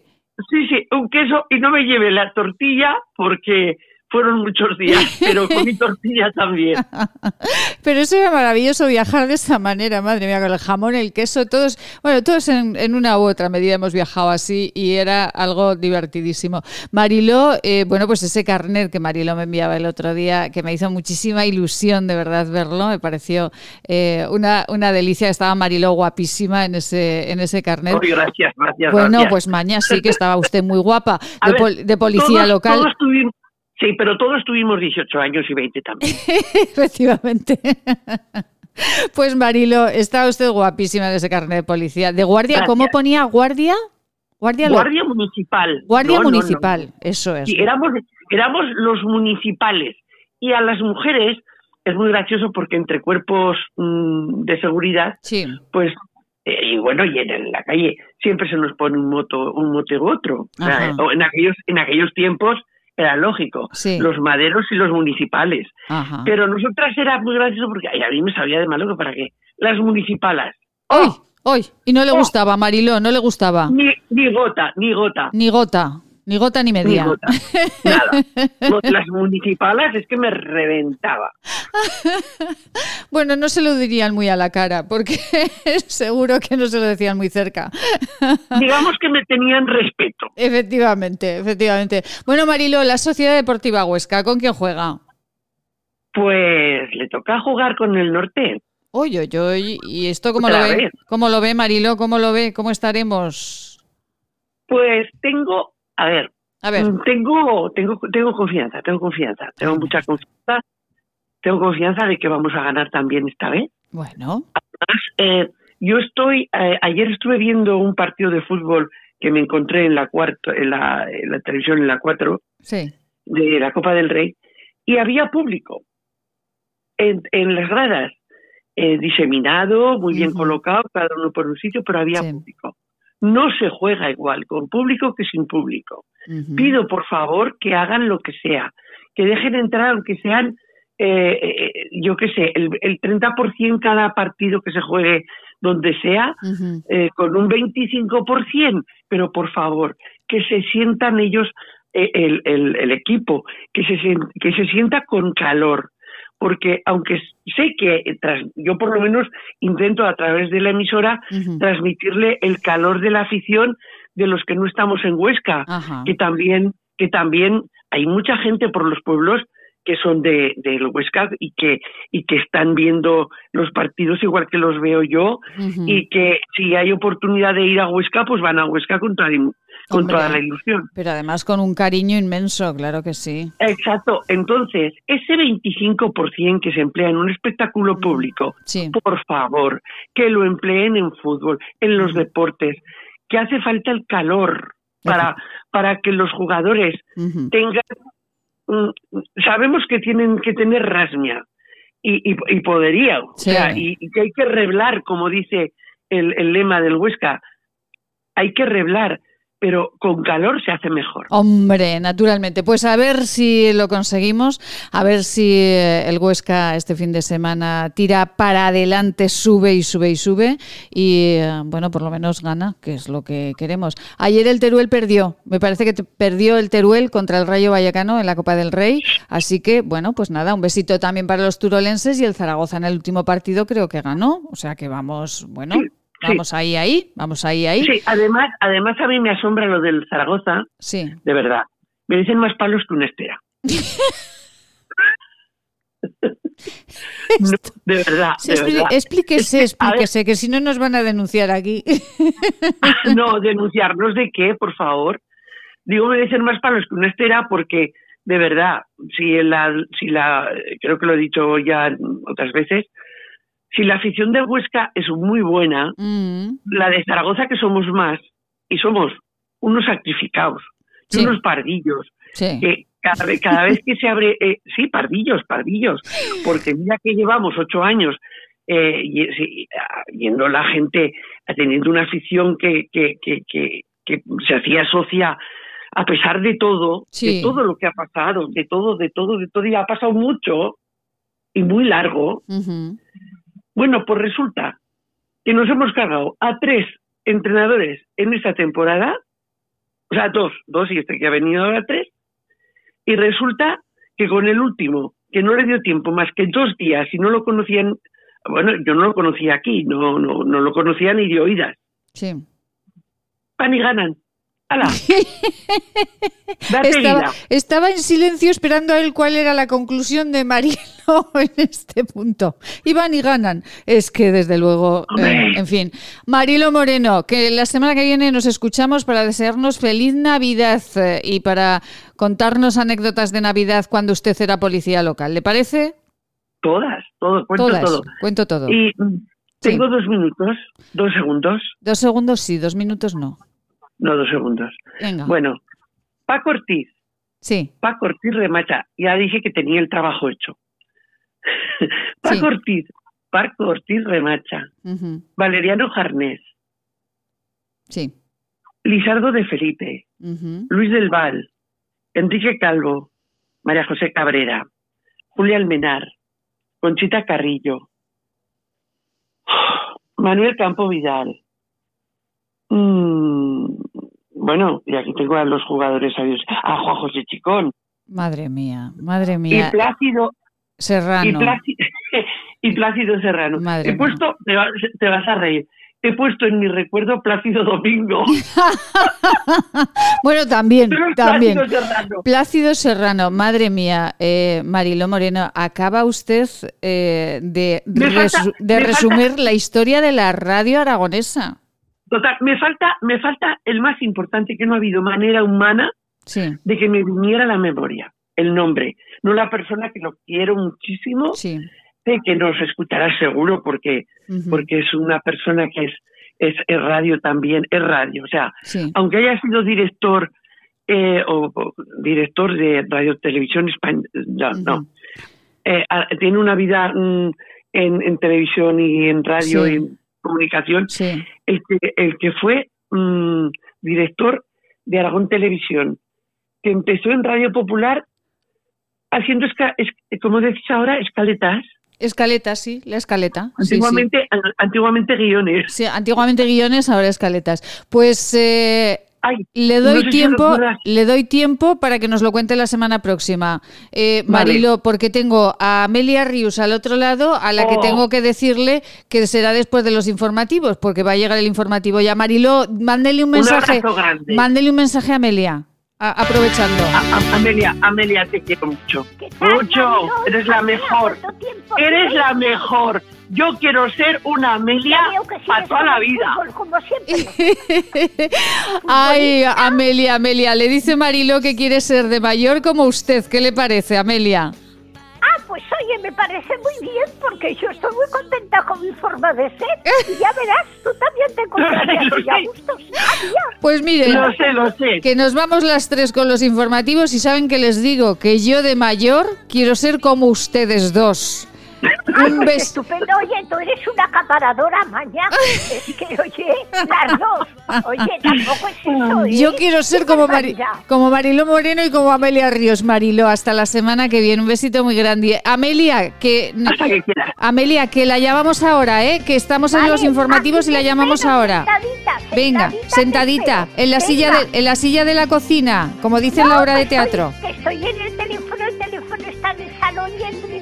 sí, sí, un queso y no me llevé la tortilla porque fueron muchos días, pero con mi tortilla también. Pero eso era maravilloso viajar de esa manera, madre mía, con el jamón, el queso, todos, bueno, todos en, en una u otra medida hemos viajado así y era algo divertidísimo. Mariló, eh, bueno, pues ese carnet que Mariló me enviaba el otro día, que me hizo muchísima ilusión de verdad verlo, me pareció eh, una, una delicia, estaba Mariló guapísima en ese, en ese carnet. Gracias, gracias. Bueno, gracias. pues mañana sí que estaba usted muy guapa, A de, ver, pol- de policía todos- local. todos tuvimos- sí, pero todos tuvimos 18 años y 20 también. Efectivamente. Pues Marilo, está usted guapísima de ese carnet de policía. ¿De guardia? ¿Cómo Gracias. ponía guardia? Guardia, lo- municipal. Guardia No, no, no. municipal, eso es. Sí, éramos, éramos los municipales. Y a las mujeres es muy gracioso porque entre cuerpos mm, de seguridad, Sí. pues, eh, y bueno, y en, en la calle siempre se nos pone un moto, un mote u otro. O sea, en aquellos, en aquellos tiempos era lógico, Sí. los maderos y los municipales. Ajá. Pero nosotras era muy gracioso porque ay, a mí me sabía de malo que para qué. Las municipalas. Hoy, hoy. Y no le Oh. gustaba, Mariló, no le gustaba. Ni, ni gota, ni gota. Ni gota, ni gota ni Ni media. gota. Nada. De Las municipales es que me reventaba. Bueno, no se lo dirían muy a la cara, porque seguro que no se lo decían muy cerca. Digamos que me tenían respeto. Efectivamente, efectivamente. Bueno, Marilo, la Sociedad Deportiva Huesca, ¿con quién juega? Pues le toca jugar con el norte. Oye, oye, oye, ¿y esto cómo Otra lo ve? vez. ¿Cómo lo ve, Marilo? ¿Cómo lo ve? ¿Cómo estaremos? Pues tengo, a ver, A ver, tengo, tengo, tengo confianza, tengo confianza, tengo mucha confianza, tengo confianza de que vamos a ganar también esta vez. bueno, Además, eh, yo estoy, eh, ayer estuve viendo un partido de fútbol que me encontré en la cuarto, en la, en la televisión en la 4 sí. de la Copa del Rey y había público en, en las gradas, eh, diseminado, muy bien colocado, cada uno por un sitio, pero había Sí. público. No se juega igual con público que sin público. Pido, por favor, que hagan lo que sea, que dejen entrar, aunque sean, eh, eh, yo qué sé, el, el 30% cada partido que se juegue donde sea, eh, con un 25%, pero por favor, que se sientan ellos, eh, el, el- el equipo, que se, que se sienta con calor. Porque aunque sé que eh, tras, yo por lo menos intento a través de la emisora transmitirle el calor de la afición de los que no estamos en Huesca, Ajá. que también, que también hay mucha gente por los pueblos que son de del Huesca y que y que están viendo los partidos igual que los veo yo y que si hay oportunidad de ir a Huesca pues van a Huesca con toda, con Hombre. toda la ilusión. Pero además con un cariño inmenso, claro que sí. Exacto. Entonces, ese 25% que se emplea en un espectáculo público, Sí. por favor, que lo empleen en fútbol, en los deportes, que hace falta el calor para, para que los jugadores tengan, mm, sabemos que tienen que tener rasmia y, y, y poderío, o sea, y, y que hay que reblar, como dice el, el lema del Huesca, hay que reblar, pero con calor se hace mejor. Hombre, naturalmente. Pues a ver si lo conseguimos, a ver si eh, el Huesca este fin de semana tira para adelante, sube y sube y sube y eh, bueno, por lo menos gana, que es lo que queremos. Ayer el Teruel perdió, me parece que perdió el Teruel contra el Rayo Vallecano en la Copa del Rey, así que bueno, pues nada, un besito también para los turolenses y el Zaragoza en el último partido creo que ganó, o sea que vamos, bueno, Sí, Vamos ahí, ahí, vamos ahí, ahí. Sí, además, además a mí me asombra lo del Zaragoza. Sí. De verdad. Me dicen más palos que una estera. No, de verdad, de. Explíquese, explíquese, que si no nos van a denunciar aquí. no, denunciarnos de qué, por favor. Digo, me dicen más palos que una estera porque, de verdad, si la, si la, creo que lo he dicho ya otras veces, si la afición de Huesca es muy buena, Mm, la de Zaragoza que somos más, y somos unos sacrificados, y unos pardillos, sí. que cada vez, cada vez que se abre, eh, sí, pardillos, pardillos, porque mira que llevamos ocho años eh, yendo la gente, teniendo una afición que, que, que, que, que se hacía socia a pesar de todo, Sí. de todo lo que ha pasado, de todo, de todo, de todo, y ha pasado mucho y muy largo. Bueno, pues resulta que nos hemos cargado a tres entrenadores en esta temporada, o sea, dos, dos y este que ha venido ahora tres, y resulta que con el último, que no le dio tiempo más que dos días y no lo conocían, bueno, yo no lo conocía aquí, no, no, no lo conocía ni de oídas, Sí. van y ganan. Estaba, en silencio esperando a él cuál era la conclusión de Marilo en este punto. Y van y ganan. Es que desde luego, eh, en fin. Marilo Moreno, que la semana que viene nos escuchamos para desearnos feliz Navidad eh, y para contarnos anécdotas de Navidad cuando usted era policía local. ¿Le parece? Todas, todo, cuento Todas. todo. Cuento todo. Y mm, tengo dos minutos, dos segundos, Dos segundos sí, dos minutos no. No dos segundos. Venga. Bueno, Paco Ortiz, Sí. Paco Ortiz Remacha, ya dije que tenía el trabajo hecho. Paco Sí. Ortiz, Paco Ortiz Remacha. Valeriano Jarnés, Sí. Lisardo de Felipe. Luis del Val, Enrique Calvo, María José Cabrera, Julia Almenar, Conchita Carrillo, Manuel Campo Vidal. Mm, bueno, y aquí tengo a los jugadores, adiós, a Juan José Chicón, Madre mía, madre y mía. Plácido, y, Serrano. Plácido, y Plácido Serrano. Madre He puesto, te, va- te vas a reír, he puesto en mi recuerdo Plácido Domingo. bueno, también, Pero también. Plácido Serrano. Plácido Serrano, madre mía, eh, Marilo Moreno, acaba usted eh, de, falta- de resumir la historia de la radio aragonesa. Total, me falta, me falta el más importante, que no ha habido manera humana Sí, de que me viniera a la memoria, el nombre. No la persona que lo quiero muchísimo, sí. sé que nos escuchará seguro porque, porque es una persona que es, es, es radio también, es radio. O sea, sí. aunque haya sido director eh, o, o director de Radio Televisión Española, no, no. Eh, a- tiene una vida mm, en, en televisión y en radio y comunicación Sí, el que, el que fue mm, director de Aragón Televisión, que empezó en Radio Popular haciendo, esca- es- como decís ahora, escaletas, escaleta, sí, la escaleta. sí, sí. antiguamente, an- antiguamente guiones. Sí, antiguamente guiones, ahora escaletas. Pues eh, Ay, le no doy sé tiempo, le doy tiempo para que nos lo cuente la semana próxima. Eh, Vale. Marilo, porque tengo a Amelia Rius al otro lado, a la que Oh. tengo que decirle que será después de los informativos, porque va a llegar el informativo ya. Marilo, mándele un Un mensaje, abrazo grande. mándele un mensaje a Amelia, a- aprovechando. A- a- Amelia, Amelia, te quiero mucho. Mucho. Eres la mejor. Eres la mejor. Yo quiero ser una Amelia para toda la vida. Como siempre. Ay, Amelia, Amelia, le dice Marilo que quiere ser de mayor como usted. ¿Qué le parece, Amelia? Ah, pues oye, me parece muy bien porque yo estoy muy contenta con mi forma de ser. Y ya verás, tú también te encontrarás a gustos. Pues miren, Lo sé, lo sé. que nos vamos las tres con los informativos y saben que les digo que yo de mayor quiero ser como ustedes dos. Un Pues beso. estupendo, oye, tú eres una acaparadora, maña. Es que, oye, las dos. Oye, tampoco es eso, ¿eh? Yo quiero ser como, Mari- como Marilo Moreno y como Amelia Ríos. Marilo, hasta la semana que viene. Un besito muy grande. Amelia, que Hasta que quieras. Amelia, que la llamamos ahora, ¿eh? Que estamos en Vale, los informativos y la te llamamos espero, ahora. Sentadita, Venga, te sentadita, en la silla Venga. de, en la silla de la cocina, como dice No, obra de estoy- teatro. que estoy en el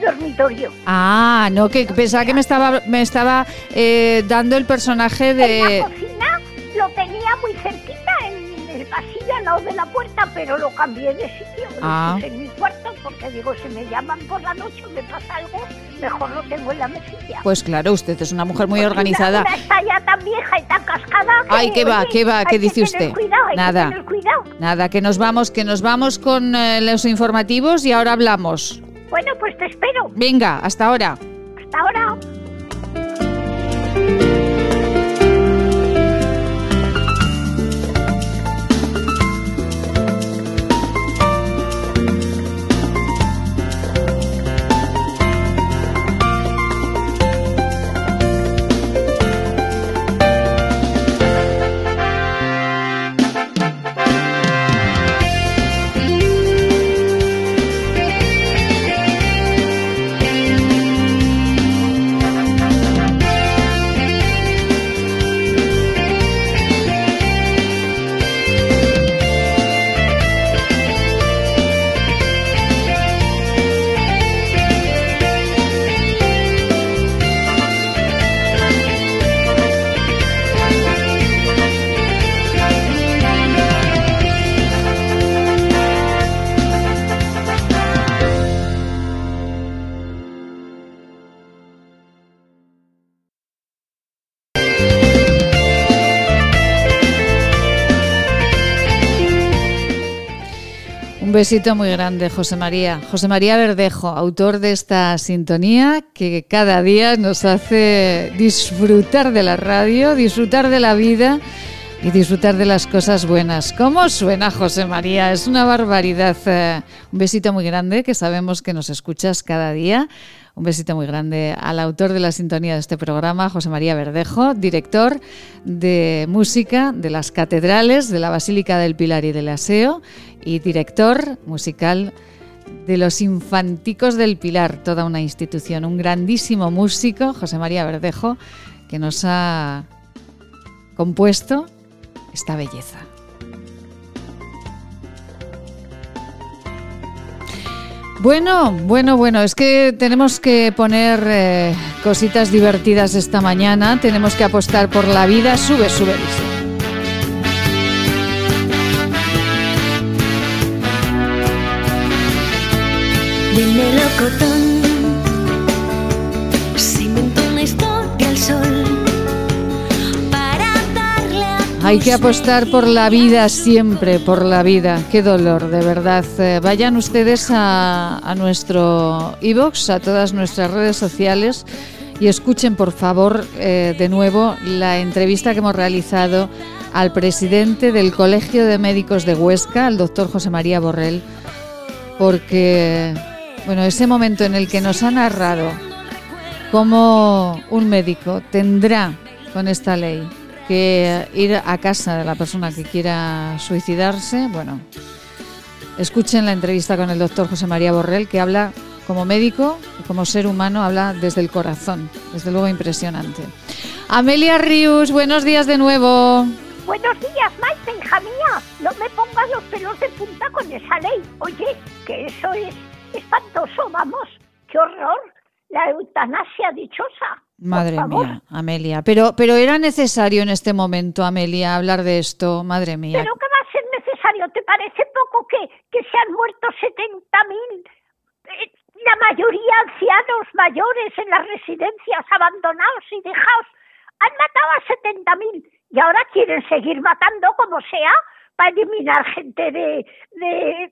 dormitorio. Ah, no, que pensaba que me estaba, me estaba eh, dando el personaje de... En la cocina lo tenía muy cerquita, en el pasillo al lado de la puerta, pero lo cambié de sitio. Lo Ah. puse en mi cuarto porque digo, si me llaman por la noche o me pasa algo, mejor lo tengo en la mesilla. Pues claro, usted es una mujer muy Porque organizada. Una, una está ya tan vieja y tan cascada que, Ay, ¿qué va? ¿Qué va? ¿Qué que dice usted? cuidado, que Nada. cuidado. Nada, que nos vamos, que nos vamos con eh, los informativos y ahora hablamos. Bueno, pues te espero. Venga, hasta ahora. Hasta ahora. Besito muy grande, José María. José María Verdejo, autor de esta sintonía que cada día nos hace disfrutar de la radio, disfrutar de la vida y disfrutar de las cosas buenas. ¿Cómo suena José María? Es una barbaridad. Eh, Un besito muy grande que sabemos que nos escuchas cada día. Un besito muy grande al autor de la sintonía de este programa, José María Verdejo, director de música de las catedrales de la Basílica del Pilar y del Aseo y director musical de los Infanticos del Pilar, toda una institución, un grandísimo músico, José María Verdejo, que nos ha compuesto esta belleza. Bueno, bueno, bueno, es que tenemos que poner eh, cositas divertidas esta mañana, tenemos que apostar por la vida, sube, sube, Lisa. Hay que apostar por la vida siempre, por la vida. Qué dolor, de verdad. Eh, vayan ustedes a, a nuestro iBox, a todas nuestras redes sociales y escuchen, por favor, eh, de nuevo la entrevista que hemos realizado al presidente del Colegio de Médicos de Huesca, al doctor José María Borrell, porque, bueno, ese momento en el que nos ha narrado cómo un médico tendrá con esta ley que ir a casa de la persona que quiera suicidarse, bueno, escuchen la entrevista con el doctor José María Borrell, que habla como médico y como ser humano, habla desde el corazón, desde luego impresionante. Amelia Rius, buenos días de nuevo. Buenos días, Maite, hija mía. No me pongas los pelos de punta con esa ley. Oye, que eso es espantoso, vamos. ¡Qué horror! La eutanasia dichosa. Madre mía, Amelia. Pero, pero era necesario en este momento, Amelia, hablar de esto, madre mía. ¿Pero qué va a ser necesario? ¿Te parece poco que, que se han muerto 70.000? eh, La mayoría ancianos mayores en las residencias, abandonados y dejados. Han matado a 70.000 y ahora quieren seguir matando como sea para eliminar gente de, de,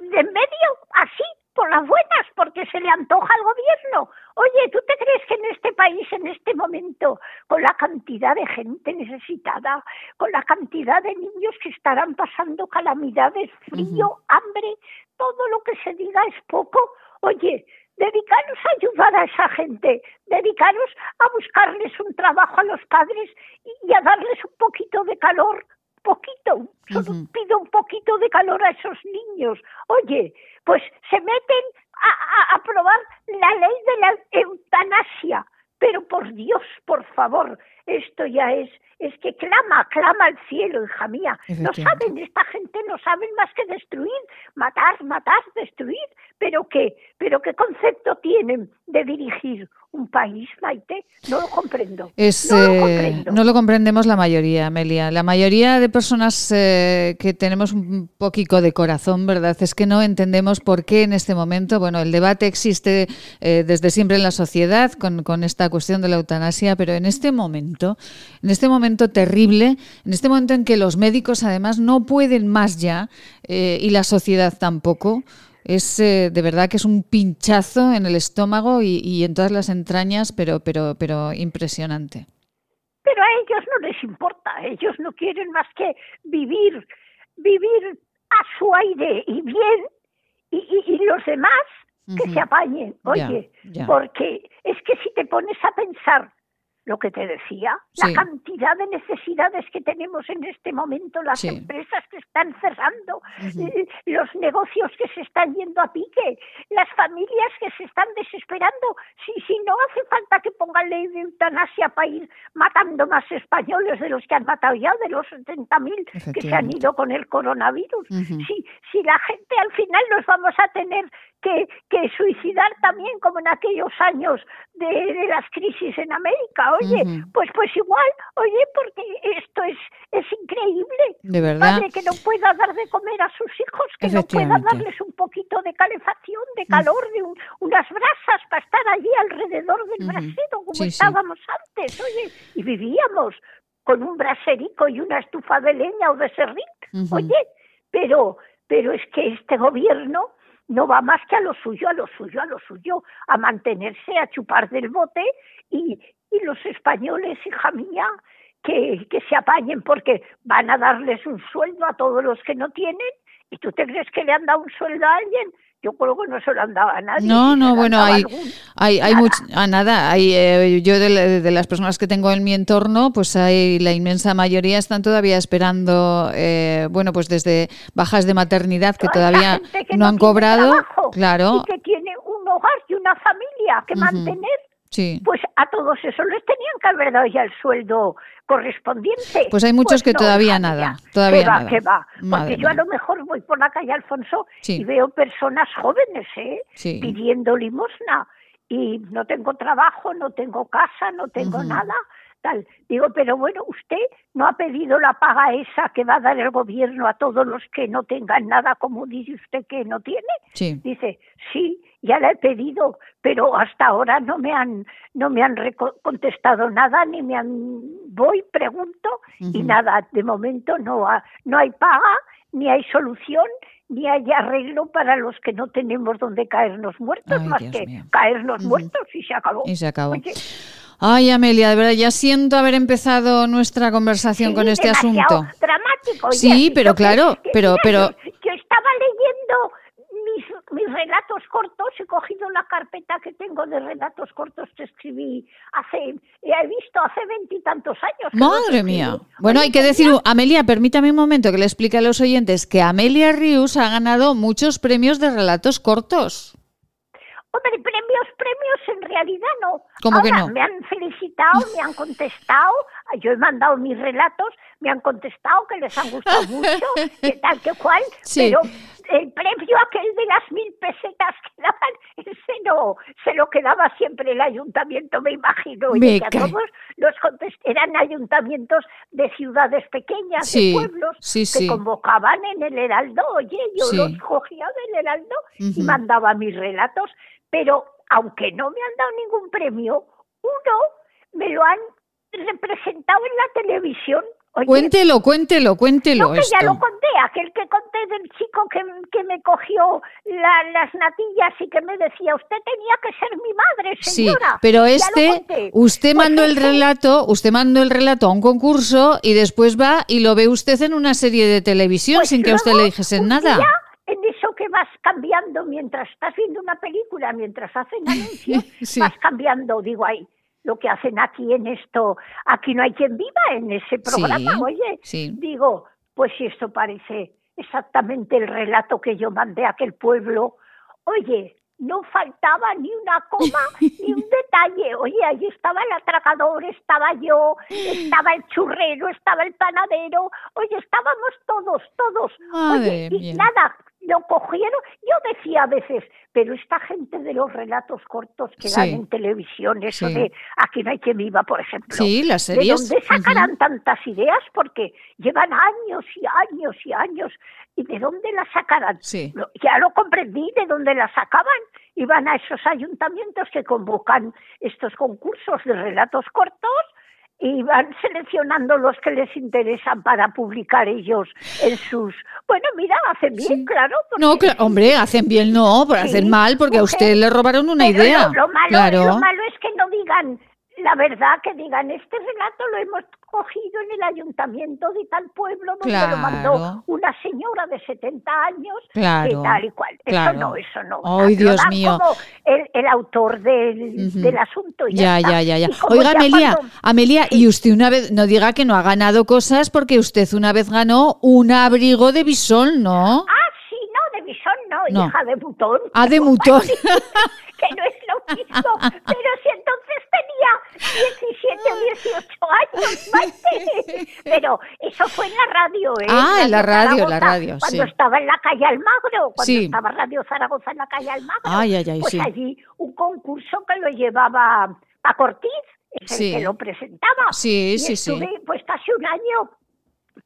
de en medio, así, por las buenas, porque se le antoja al gobierno. Oye, ¿tú te crees que en este país, en este momento, con la cantidad de gente necesitada, con la cantidad de niños que estarán pasando calamidades, frío, hambre, todo lo que se diga es poco? Oye, dedicaros a ayudar a esa gente, dedicaros a buscarles un trabajo a los padres y, y a darles un poquito de calor, poquito, solo pido un poquito de calor a esos niños. Oye, pues se meten a, a aprobar la ley de la eutanasia, pero por Dios, por favor, esto ya es es que clama, clama al cielo, hija mía. No saben, esta gente no saben más que destruir, matar, matar, destruir. Pero qué, pero qué concepto tienen de dirigir un país, Maite, no lo comprendo. Es, no, lo eh, comprendo. no lo comprendemos la mayoría, Amelia. La mayoría de personas eh, que tenemos un poquito de corazón, ¿verdad? Es que no entendemos por qué en este momento, bueno, el debate existe eh, desde siempre en la sociedad con, con esta cuestión de la eutanasia, pero en este momento, en este momento terrible, en este momento en que los médicos además no pueden más ya y la sociedad tampoco, es eh, de verdad que es un pinchazo en el estómago y, y en todas las entrañas, pero, pero, pero impresionante. Pero a ellos no les importa, ellos no quieren más que vivir, vivir a su aire y bien, y, y, y los demás que se apañen. Oye, porque es que si te pones a pensar lo que te decía, Sí. la cantidad de necesidades que tenemos en este momento, las Sí. empresas que están cerrando, eh, los negocios que se están yendo a pique, las familias que se están desesperando. Si, si no hace falta que pongan ley de eutanasia para ir matando más españoles de los que han matado ya, de los 70.000 que se han ido con el coronavirus. Si, si la gente al final nos vamos a tener que, que suicidar también como en aquellos años de, de las crisis en América, oye, pues pues igual, oye, porque esto es, es increíble. De verdad. Padre que no pueda dar de comer a sus hijos, que no pueda darles un poquito de calefacción, de calor, de un- unas brasas para estar allí alrededor del Ujú. brasero, como Sí, sí. estábamos antes, oye, y vivíamos con un braserico y una estufa de leña o de serrín, oye, pero, pero es que este gobierno no va más que a lo suyo, a lo suyo, a lo suyo, a mantenerse, a chupar del bote. Y, y los españoles, hija mía, que, que se apañen porque van a darles un sueldo a todos los que no tienen y tú te crees que le han dado un sueldo a alguien. Yo creo que no se lo han dado a nadie. No, no, bueno, hay, algún, hay, hay nada. much- ah, nada, hay, eh, yo de, de las personas que tengo en mi entorno, pues hay la inmensa mayoría están todavía esperando, eh, bueno, pues desde bajas de maternidad que Toda todavía que no han cobrado, trabajo claro, Y que tiene un hogar y una familia que mantener. Sí. Pues a todos esos les tenían que haber dado ya el sueldo correspondiente. Pues hay muchos que no, todavía nada, todavía ¿Qué va, nada. qué va? Madre Porque yo a lo mejor voy por la calle Alfonso Sí. y veo personas jóvenes, ¿eh? Sí. Pidiendo limosna. Y no tengo trabajo, no tengo casa, no tengo nada. Tal. Digo, pero bueno, usted no ha pedido la paga esa que va a dar el gobierno a todos los que no tengan nada, como dice usted que no tiene. Sí. Dice, sí, ya la he pedido, pero hasta ahora no me han, no me han contestado nada, ni me han, voy, pregunto, y nada, de momento no, ha- no hay paga, ni hay solución, ni hay arreglo para los que no tenemos donde caernos muertos, Ay, más Dios que caernos muertos y se acabó. Y se acabó. Oye, Ay, Amelia, de verdad, ya siento haber empezado nuestra conversación sí, con este asunto. dramático. Sí, pero claro, que pero- pero- Yo, yo estaba leyendo mis, mis relatos cortos, he cogido la carpeta que tengo de relatos cortos que escribí hace, he visto hace veintitantos años. Madre mía. Bueno, hay que decir, Amelia, permítame un momento que le explique a los oyentes que Amelia Rius ha ganado muchos premios de relatos cortos. Hombre, premios, premios en realidad no. ¿Cómo que no? Me han felicitado, me han contestado, yo he mandado mis relatos, me han contestado que les han gustado mucho, que tal que cual, Sí. pero el premio aquel de las mil pesetas que daban, ese no, se lo quedaba siempre el ayuntamiento, me imagino, y que a todos los eran ayuntamientos de ciudades pequeñas, Sí, de pueblos, sí, que convocaban en el Heraldo, oye, yo los cogía del Heraldo y mandaba mis relatos, pero aunque no me han dado ningún premio, uno me lo han representado en la televisión. Oye, Cuéntelo, cuéntelo, cuéntelo no, que ya lo conté, aquel que conté del chico que, que me cogió la- las natillas y que me decía, usted tenía que ser mi madre, Sí, señora. pero Ya lo este, conté. usted Pues mandó el este- relato, usted mandó el relato a un concurso y después va y lo ve usted en una serie de televisión Pues sin que a usted le dijesen nada. en eso que vas cambiando mientras estás viendo una película, mientras hacen anuncios, Sí. vas cambiando, digo ahí, lo que hacen aquí en esto, aquí no hay quien viva en ese programa, Sí, oye, sí. digo, pues si esto parece exactamente el relato que yo mandé a aquel pueblo, oye, no faltaba ni una coma ni un detalle. Oye, allí estaba el atracador, estaba yo, estaba el churrero, estaba el panadero. Oye, estábamos todos, todos. Oye, y nada, lo cogieron. Yo decía a veces, pero esta gente de los relatos cortos que dan en televisión, eso de Aquí no hay quien viva, por ejemplo. Sí, las series. ¿De dónde sacarán tantas ideas? Porque llevan años y años y años. ¿Y de dónde las sacarán? Sí. Ya lo comprendí, de dónde las sacaban. Iban a esos ayuntamientos que convocan estos concursos de relatos cortos y van seleccionando los que les interesan para publicar ellos en sus... Bueno, mira, hacen bien, claro. No, hombre, hacen bien no, pero hacen mal porque a usted le robaron una idea. Lo, malo, claro. lo malo es que no digan la verdad, que digan, este relato lo hemos cogido en el ayuntamiento de tal pueblo donde lo mandó una señora de 70 años claro, tal y cual. Eso no, eso no. Ay, Dios mío. Como el, autor del, del asunto. ya, ya, ya, ya. Oiga, Amelia, Amelia, y usted una vez, no diga que no ha ganado cosas porque usted una vez ganó un abrigo de bisón, ¿no? Ah, sí, no, de bisón no, hija de mutón. Ah, de mutón. Que no es lo mismo, pero si entonces tenía 17 o 18 años, Maite. Pero eso fue en la radio, ¿eh? Ah, en la radio, la radio, Cuando sí. estaba en la calle Almagro, cuando Sí. estaba Radio Zaragoza en la calle Almagro. Ay, ay, ay, pues sí. allí un concurso que lo llevaba a Cortiz, es Sí. el que lo presentaba. Sí, y sí, sí. estuve pues casi un año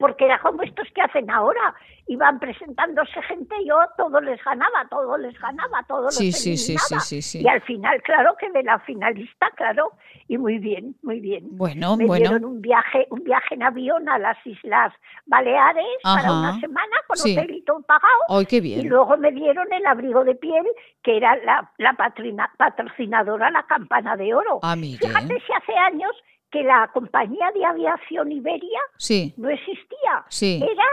porque era como estos que hacen ahora. Iban presentándose gente, yo todo les ganaba, todo les ganaba, todo Sí, los sí, sí, sí, sí, sí. Y al final, claro, que de la finalista, claro, y muy bien, muy bien. Bueno, Me bueno. dieron un viaje, un viaje en avión a las Islas Baleares para una semana con Sí. hotel y todo pagado. Ay, qué Y bien. luego me dieron el abrigo de piel, que era la, la patrina- patrocinadora, la campana de oro. Ah, mire. Fíjate si hace años que la compañía de aviación Iberia Sí, no existía. Sí. Era,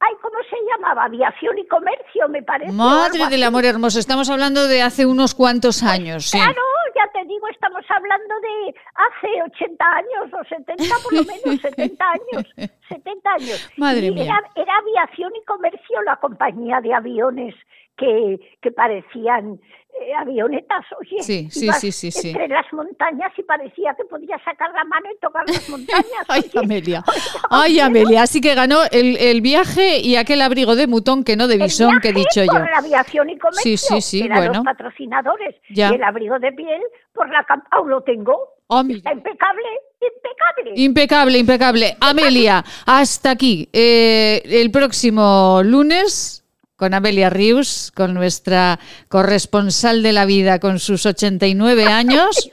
ay, ¿cómo se llamaba? Aviación y comercio, me parece. Madre del amor hermoso, estamos hablando de hace unos cuantos años, sí. Claro, ya te digo, estamos hablando de hace 80 años o 70 por lo menos, 70 años, 70 años. Madre Y mía. Era, era aviación y comercio la compañía de aviones que, que parecían eh, avionetas, oye. Sí, sí, sí, sí, sí. Entre las montañas y parecía que podías sacar la mano y tocar las montañas. Ay, oye. Amelia. Ay, Amelia, así que ganó el, el viaje y aquel abrigo de mutón que no de El bisón que he dicho yo. la aviación y comercio, Sí, sí, sí, que eran bueno. los patrocinadores. Ya. Y el abrigo de piel por la camp aún lo tengo. Oh. Está impecable, impecable. Impecable, impecable. Amelia, hasta aquí. Eh, el próximo lunes con Amelia Rius, con nuestra corresponsal de la vida con sus 89 años.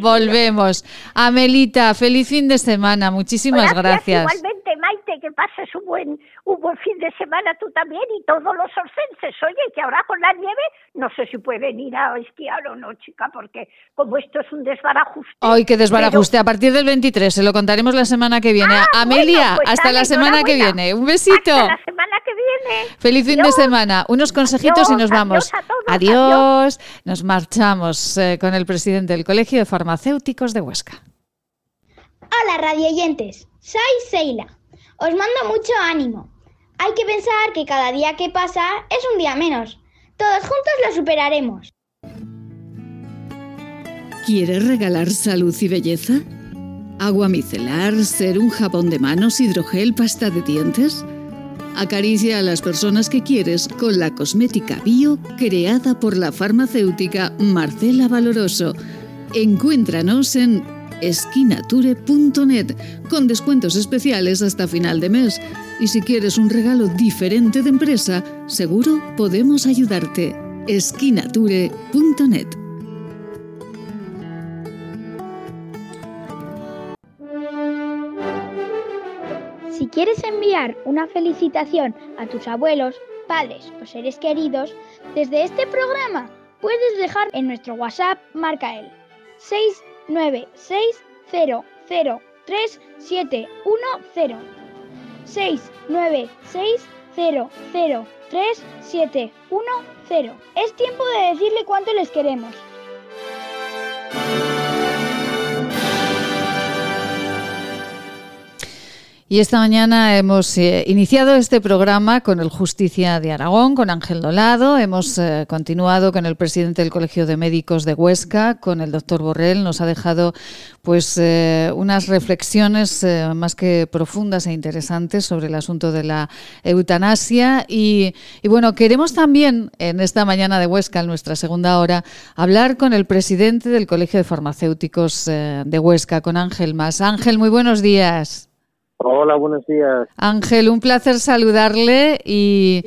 Volvemos. Amelita, feliz fin de semana. Muchísimas gracias. Igualmente, Maite, que pases un buen, un buen fin de semana tú también y todos los orcenses. Oye, que ahora con la nieve no sé si pueden ir a esquiar o no, chica, porque como esto es un desbarajuste. Ay, qué desbarajuste. pero- A partir del 23, se lo contaremos la semana que viene. Ah, Amelia, bueno, pues hasta dale, la semana que viene. Un besito. Hasta la semana que viene. Feliz fin de semana. Unos consejitos y nos vamos. adiós a todos, Adiós. Nos marchamos eh, con el presidente del Colegio de Farmacéuticos de Huesca. Hola radioyentes, soy Seila. Os mando mucho ánimo. Hay que pensar que cada día que pasa es un día menos. Todos juntos lo superaremos. ¿Quieres regalar salud y belleza? ¿Agua micelar, ser un jabón de manos, hidrogel, pasta de dientes? Acaricia a las personas que quieres con la cosmética bio creada por la farmacéutica Marcela Valoroso. Encuéntranos en esquinature.net con descuentos especiales hasta final de mes. Y si quieres un regalo diferente de empresa, seguro podemos ayudarte. esquinature.net Si quieres enviar una felicitación a tus abuelos, padres o seres queridos, desde este programa puedes dejar en nuestro WhatsApp marca el 696003710 696003710 Es tiempo de decirle cuánto les queremos. Y esta mañana hemos eh, iniciado este programa con el Justicia de Aragón, con Ángel Dolado. Hemos eh, continuado con el presidente del Colegio de Médicos de Huesca, con el doctor Borrell. Nos ha dejado pues eh, unas reflexiones más que profundas e interesantes sobre el asunto de la eutanasia. Y, y, bueno, queremos también en esta mañana de Huesca, en nuestra segunda hora, hablar con el presidente del Colegio de Farmacéuticos de Huesca, con Ángel Más. Ángel, muy buenos días. Hola, buenos días. Ángel, un placer saludarle y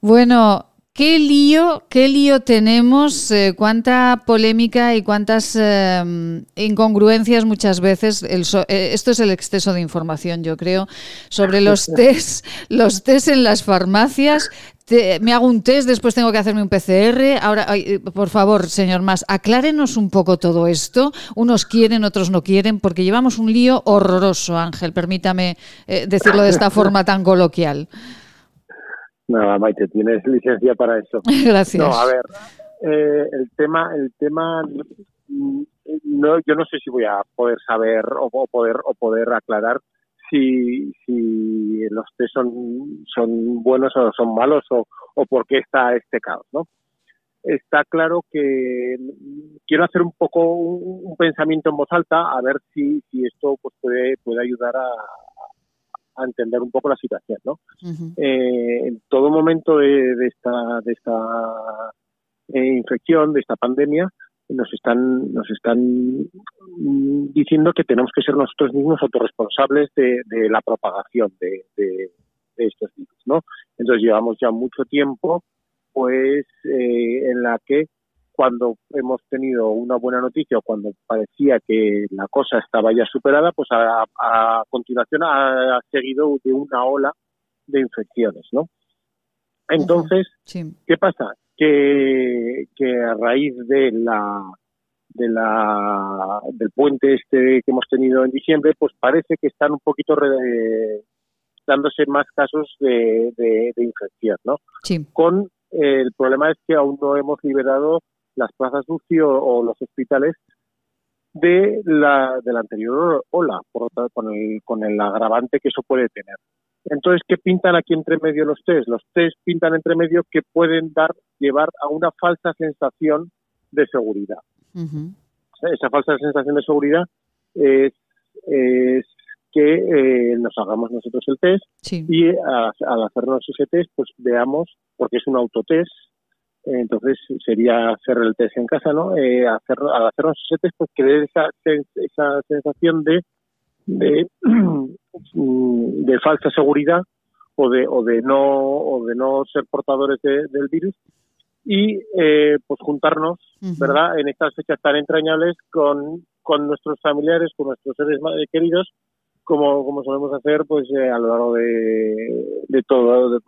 bueno, ¿Qué lío, qué lío tenemos? Eh, ¿Cuánta polémica y cuántas eh, incongruencias muchas veces? Eh, esto es el exceso de información, yo creo, sobre los test, los test en las farmacias. Me hago un test, después tengo que hacerme un PCR. Ahora, por favor, señor Más, aclárenos un poco todo esto. Unos quieren, otros no quieren, porque llevamos un lío horroroso, Ángel. Permítame decirlo de esta forma tan coloquial. Nada, Maite, tienes licencia para eso. Gracias. No, a ver, eh, el tema, el tema, mm, no, yo no sé si voy a poder saber o, poder o poder aclarar si, si los test son, son buenos o son malos o, o por qué está este caos, ¿no? Está claro que quiero hacer un poco un, pensamiento en voz alta a ver si, si esto pues puede, puede ayudar a, a entender un poco la situación, ¿no? eh, en todo momento de, de esta, de esta eh, infección, de esta pandemia, nos están, nos están diciendo que tenemos que ser nosotros mismos autorresponsables de, de la propagación de, de, estos virus, ¿no? Entonces llevamos ya mucho tiempo, pues, eh, en la que cuando hemos tenido una buena noticia o cuando parecía que la cosa estaba ya superada, pues a, continuación ha, seguido de una ola de infecciones, ¿no? Entonces, ¿qué pasa? Que, que a raíz de la de la del puente este que hemos tenido en diciembre, pues parece que están un poquito dándose más casos de, de, infección, ¿no? Con el problema es que aún no hemos liberado las plazas UCI o, los hospitales de la, de la anterior ola, por con, el, con el agravante que eso puede tener. Entonces, ¿qué pintan aquí entre medio los test? Los test pintan entre medio que pueden dar, llevar a una falsa sensación de seguridad. Esa falsa sensación de seguridad es, que eh, nos hagamos nosotros el test y al hacernos ese test, pues veamos, porque es un autotest, entonces sería hacer el test en casa, ¿no? Eh, hacer, al hacernos ese test, pues que esa, esa sensación de, de, de falsa seguridad o de, o de no o de no ser portadores del virus y eh, pues juntarnos, ¿verdad? En estas fechas tan entrañables con, con nuestros familiares, con nuestros seres queridos como, como solemos hacer pues eh, a lo largo de, de todo, de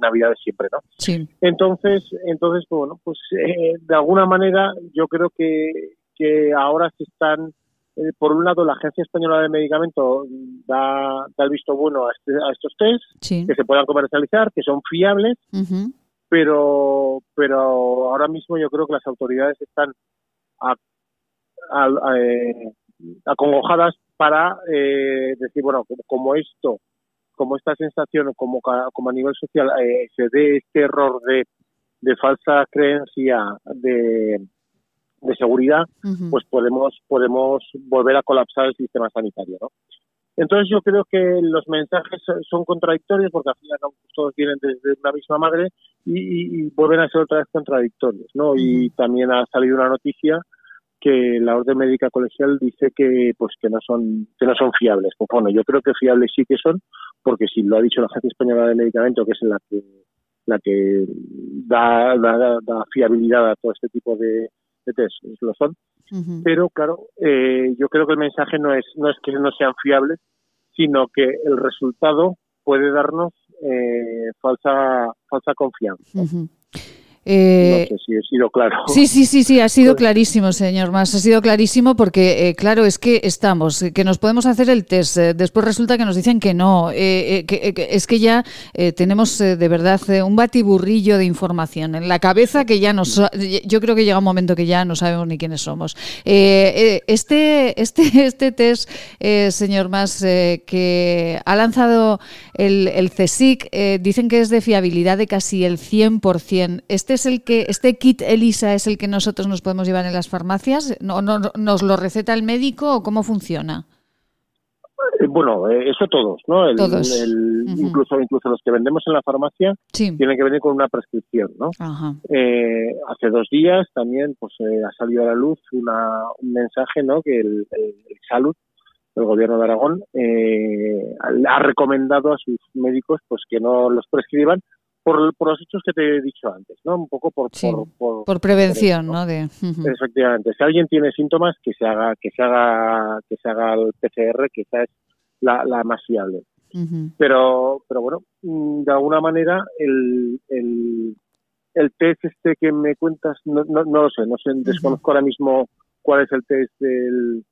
Navidad siempre, ¿no? Sí. Entonces, entonces pues, bueno, pues eh, de alguna manera yo creo que, que ahora se están, eh, por un lado la Agencia Española de Medicamentos da, da el visto bueno a, este, a estos test, que se puedan comercializar, que son fiables, pero, pero ahora mismo yo creo que las autoridades están a, acongojadas para eh, decir, bueno, como esto, como esta sensación, como, como a nivel social eh, se dé este error de, de falsa creencia de, de seguridad, pues podemos, podemos volver a colapsar el sistema sanitario, ¿no? Entonces yo creo que los mensajes son contradictorios porque al final todos vienen desde una misma madre y, vuelven a ser otra vez contradictorios, ¿no? Y también ha salido una noticia que la orden médica colegial dice que pues que no son que no son fiables. Pues bueno, yo creo que fiables sí que son, porque si lo ha dicho la Agencia Española de Medicamento, que es la que la que da, da, fiabilidad a todo este tipo de, de test, lo son. Pero claro, eh, yo creo que el mensaje no es no es que no sean fiables, sino que el resultado puede darnos eh, falsa falsa confianza. Eh, no sé si he sido claro. Sí, sí, sí, sí, ha sido clarísimo, señor Más. Ha sido clarísimo porque, eh, claro, es que estamos, eh, que nos podemos hacer el test. después resulta que nos dicen que no. es que ya tenemos de verdad un batiburrillo de información en la cabeza que ya nos. Yo creo que llega un momento que ya no sabemos ni quiénes somos. este, este, este test, señor Más, que ha lanzado el, el CSIC, dicen que es de fiabilidad de casi el 100%. Este este es el que, este kit ELISA es el que nosotros nos podemos llevar en las farmacias? ¿No, no, ¿Nos lo receta el médico o cómo funciona? Eh, bueno, eh, eso todos, ¿no? incluso, incluso los que vendemos en la farmacia tienen que venir con una prescripción, ¿no? Eh, hace dos días también pues ha salido a la luz una, un mensaje, ¿no? Que el, el, Salud, el gobierno de Aragón, ha recomendado a sus médicos pues que no los prescriban por, por, los hechos que te he dicho antes, ¿no? Un poco por por, por, prevención, ¿no? De, Efectivamente, si alguien tiene síntomas que se haga que se haga que se haga el PCR, que esa es la, la más fiable. Pero pero bueno, mm, de alguna manera el, el, el test este que me cuentas no, no, no lo sé, no sé, desconozco ahora mismo cuál es el test del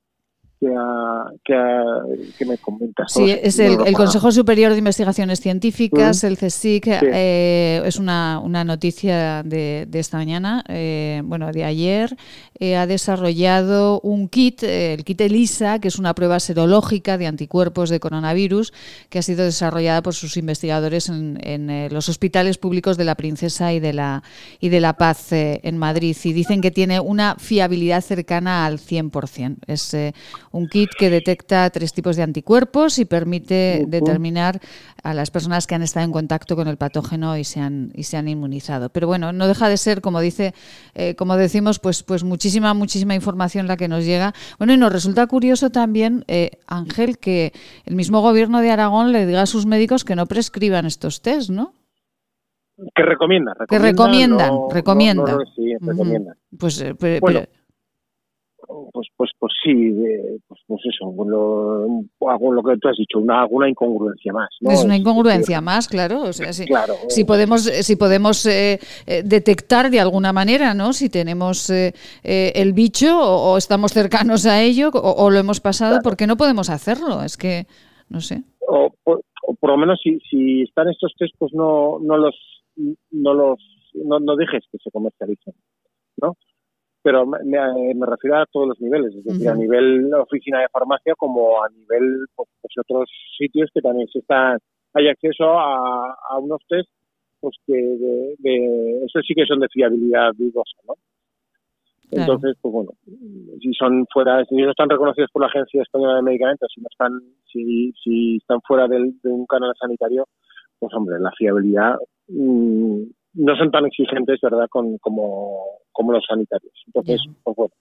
que, me comentas. Sí, es el, Consejo Superior de Investigaciones Científicas, el CSIC, eh, es una, una noticia de, de, esta mañana, eh, bueno, de ayer, eh, ha desarrollado un kit, el kit ELISA, que es una prueba serológica de anticuerpos de coronavirus, que ha sido desarrollada por sus investigadores en, en los hospitales públicos de la Princesa y de la, y de la Paz en Madrid. Y dicen que tiene una fiabilidad cercana al 100%. Es un kit que detecta tres tipos de anticuerpos y permite determinar a las personas que han estado en contacto con el patógeno y se han, y se han inmunizado. Pero bueno, no deja de ser, como dice, eh, como decimos, pues, pues muchísima, muchísima información la que nos llega. Bueno, y nos resulta curioso también, eh, Ángel, que el mismo gobierno de Aragón le diga a sus médicos que no prescriban estos test, ¿no? Que recomiendan. que recomiendan, recomiendan. sí, recomiendan. Pues, eh, pero, pues pues pues sí pues, pues eso lo, hago lo que tú has dicho una alguna incongruencia más es una incongruencia más claro o sea si, si podemos si podemos eh, eh, detectar de alguna manera no si tenemos eh, el bicho o, estamos cercanos a ello o, lo hemos pasado ¿por qué no podemos hacerlo es que no sé. O, por lo menos si, si están estos test pues no no los no los no, no dejes que se comercialicen no pero me, me, refiero a todos los niveles, es decir, a nivel oficina de farmacia como a nivel pues, pues, otros sitios que también se están, hay acceso a, a unos test pues que de, de, eso sí que son de fiabilidad dudosa, ¿no? Entonces, pues bueno, si son fuera, si no están reconocidos por la Agencia Española de Medicamentos, si no están, si, si están fuera del, de un canal sanitario, pues hombre, la fiabilidad mmm, no son tan exigentes, ¿verdad?, Con, como, como los sanitarios. Entonces, pues bueno,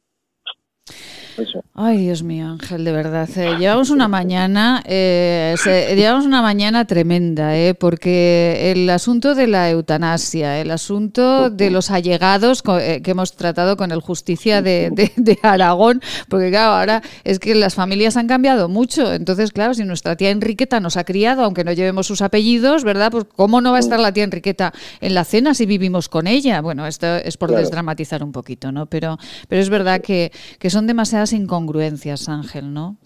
Ay, Dios mío, Ángel, de verdad. Eh, llevamos una mañana, eh, llevamos una mañana tremenda, eh, porque el asunto de la eutanasia, el asunto de los allegados eh, que hemos tratado con el Justicia de, Aragón, porque claro, ahora es que las familias han cambiado mucho. Entonces, claro, si nuestra tía Enriqueta nos ha criado, aunque no llevemos sus apellidos, ¿verdad? Pues ¿cómo no va a estar la tía Enriqueta en la cena si vivimos con ella? Bueno, esto es por desdramatizar un poquito, ¿no? Pero, pero es verdad que, que son demasiadas incongruencias, Ángel, ¿no?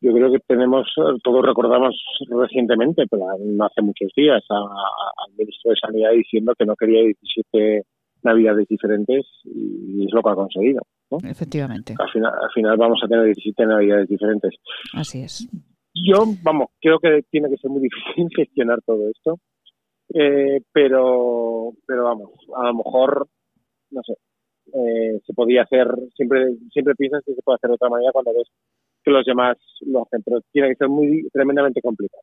Yo creo que tenemos, todos recordamos recientemente, pero no hace muchos días, al ministro de Sanidad diciendo que no quería 17 navidades diferentes y es lo que ha conseguido. Efectivamente. Al final, al final vamos a tener 17 navidades diferentes. Así es. Yo, vamos, creo que tiene que ser muy difícil gestionar todo esto, eh, pero, pero vamos, a lo mejor, no sé, eh, se podía hacer, siempre siempre piensas que se puede hacer de otra manera cuando ves que los demás lo hacen, pero tiene que ser muy tremendamente complicado.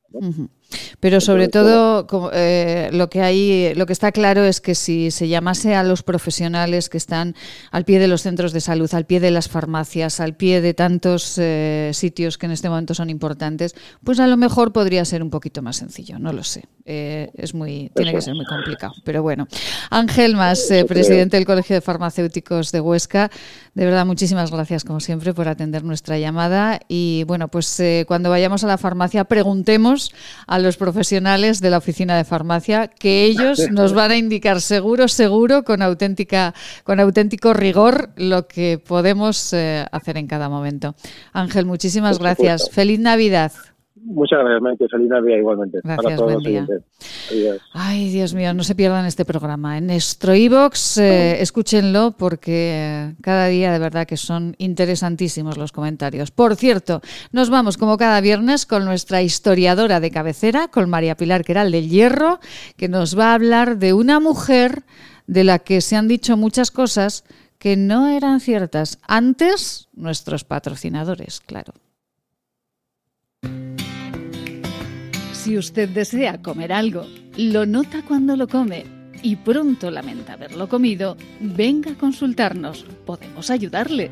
Pero sobre todo eh, lo que hay, lo que está claro es que si se llamase a los profesionales que están al pie de los centros de salud, al pie de las farmacias, al pie de tantos eh, sitios que en este momento son importantes, pues a lo mejor podría ser un poquito más sencillo. No lo sé. Eh, es muy, tiene que ser muy complicado. Pero bueno, Ángel Más, presidente del Colegio de Farmacéuticos de Huesca, de verdad muchísimas gracias como siempre por atender nuestra llamada y bueno, pues cuando vayamos a la farmacia preguntemos a los profesionales de la oficina de farmacia que ellos nos van a indicar seguro, seguro, con auténtica, con auténtico rigor lo que podemos eh, hacer en cada momento. Ángel, muchísimas gracias. Feliz Navidad. Muchas gracias. Feliz Navidad igualmente. Gracias, para todos buen día. Adiós. Ay, Dios mío, no se pierdan este programa. En nuestro iVox, escúchenlo porque cada día de verdad que son interesantísimos los comentarios. Por cierto, nos vamos como cada viernes con nuestra historiadora de cabecera, con María Pilar Queral del Hierro, que nos va a hablar de una mujer de la que se han dicho muchas cosas que no eran ciertas. Antes, nuestros patrocinadores, claro. Si usted desea comer algo, lo nota cuando lo come y pronto lamenta haberlo comido, venga a consultarnos. Podemos ayudarle.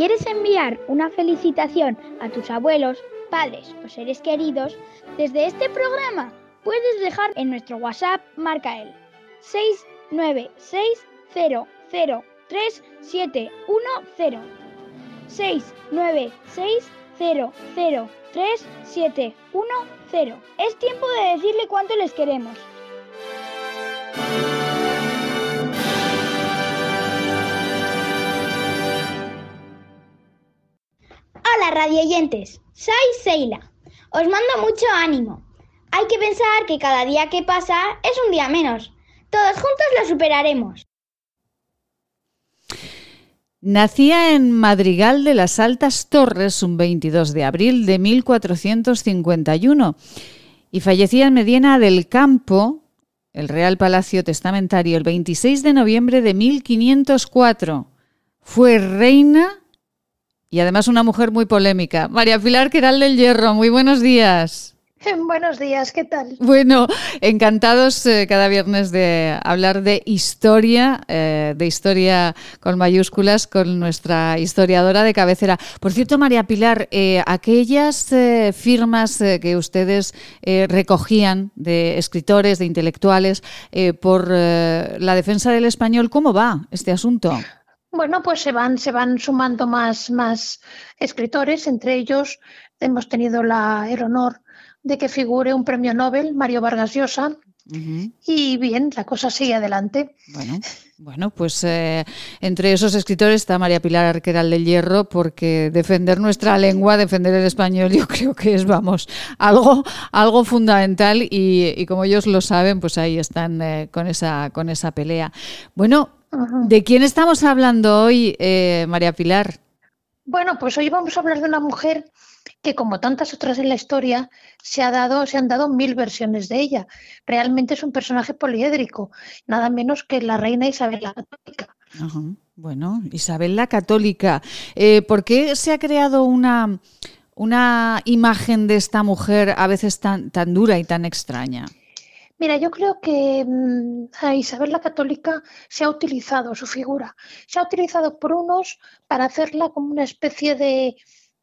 quieres enviar una felicitación a tus abuelos, padres o seres queridos, desde este programa puedes dejar en nuestro WhatsApp marca el 696003710 696003710 Es tiempo de decirle cuánto les queremos. Hola radioyentes, soy Seila. Os mando mucho ánimo. Hay que pensar que cada día que pasa es un día menos. Todos juntos lo superaremos. Nacía en Madrigal de las Altas Torres un 22 de abril de 1451 y fallecía en Medina del Campo, el Real Palacio Testamentario, el 26 de noviembre de 1504. Fue reina y además una mujer muy polémica. María Pilar Queral del Hierro, muy buenos días. Buenos días, ¿qué tal? Bueno, encantados eh, cada viernes de hablar de historia, eh, de historia con mayúsculas, con nuestra historiadora de cabecera. Por cierto, María Pilar, eh, aquellas eh, firmas eh, que ustedes recogían de escritores, de intelectuales, por la defensa del español, ¿cómo va este asunto? Bueno, pues se van, se van sumando más, más escritores, entre ellos hemos tenido la, el honor de que figure un premio Nobel, Mario Vargas Llosa, y bien, la cosa sigue adelante. Bueno, bueno pues eh, entre esos escritores está María Pilar Arqueral del Hierro, porque defender nuestra lengua, defender el español, yo creo que es, vamos, algo, algo fundamental y, y como ellos lo saben, pues ahí están eh, con, esa, con esa pelea. Bueno, ¿de quién estamos hablando hoy, eh, María Pilar? Bueno, pues hoy vamos a hablar de una mujer que como tantas otras en la historia se ha dado, se han dado mil versiones de ella. Realmente es un personaje poliédrico, nada menos que la reina Isabel la Católica. Ajá. Bueno, Isabel la Católica. Eh, ¿Por qué se ha creado una, una imagen de esta mujer a veces tan, tan dura y tan extraña? Mira, yo creo que mm, a Isabel la Católica se ha utilizado su figura, se ha utilizado por unos para hacerla como una especie de,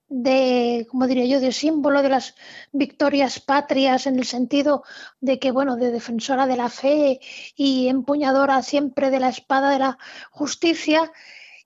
de, como diría yo, de símbolo de las victorias patrias en el sentido de que, bueno, de defensora de la fe y empuñadora siempre de la espada de la justicia,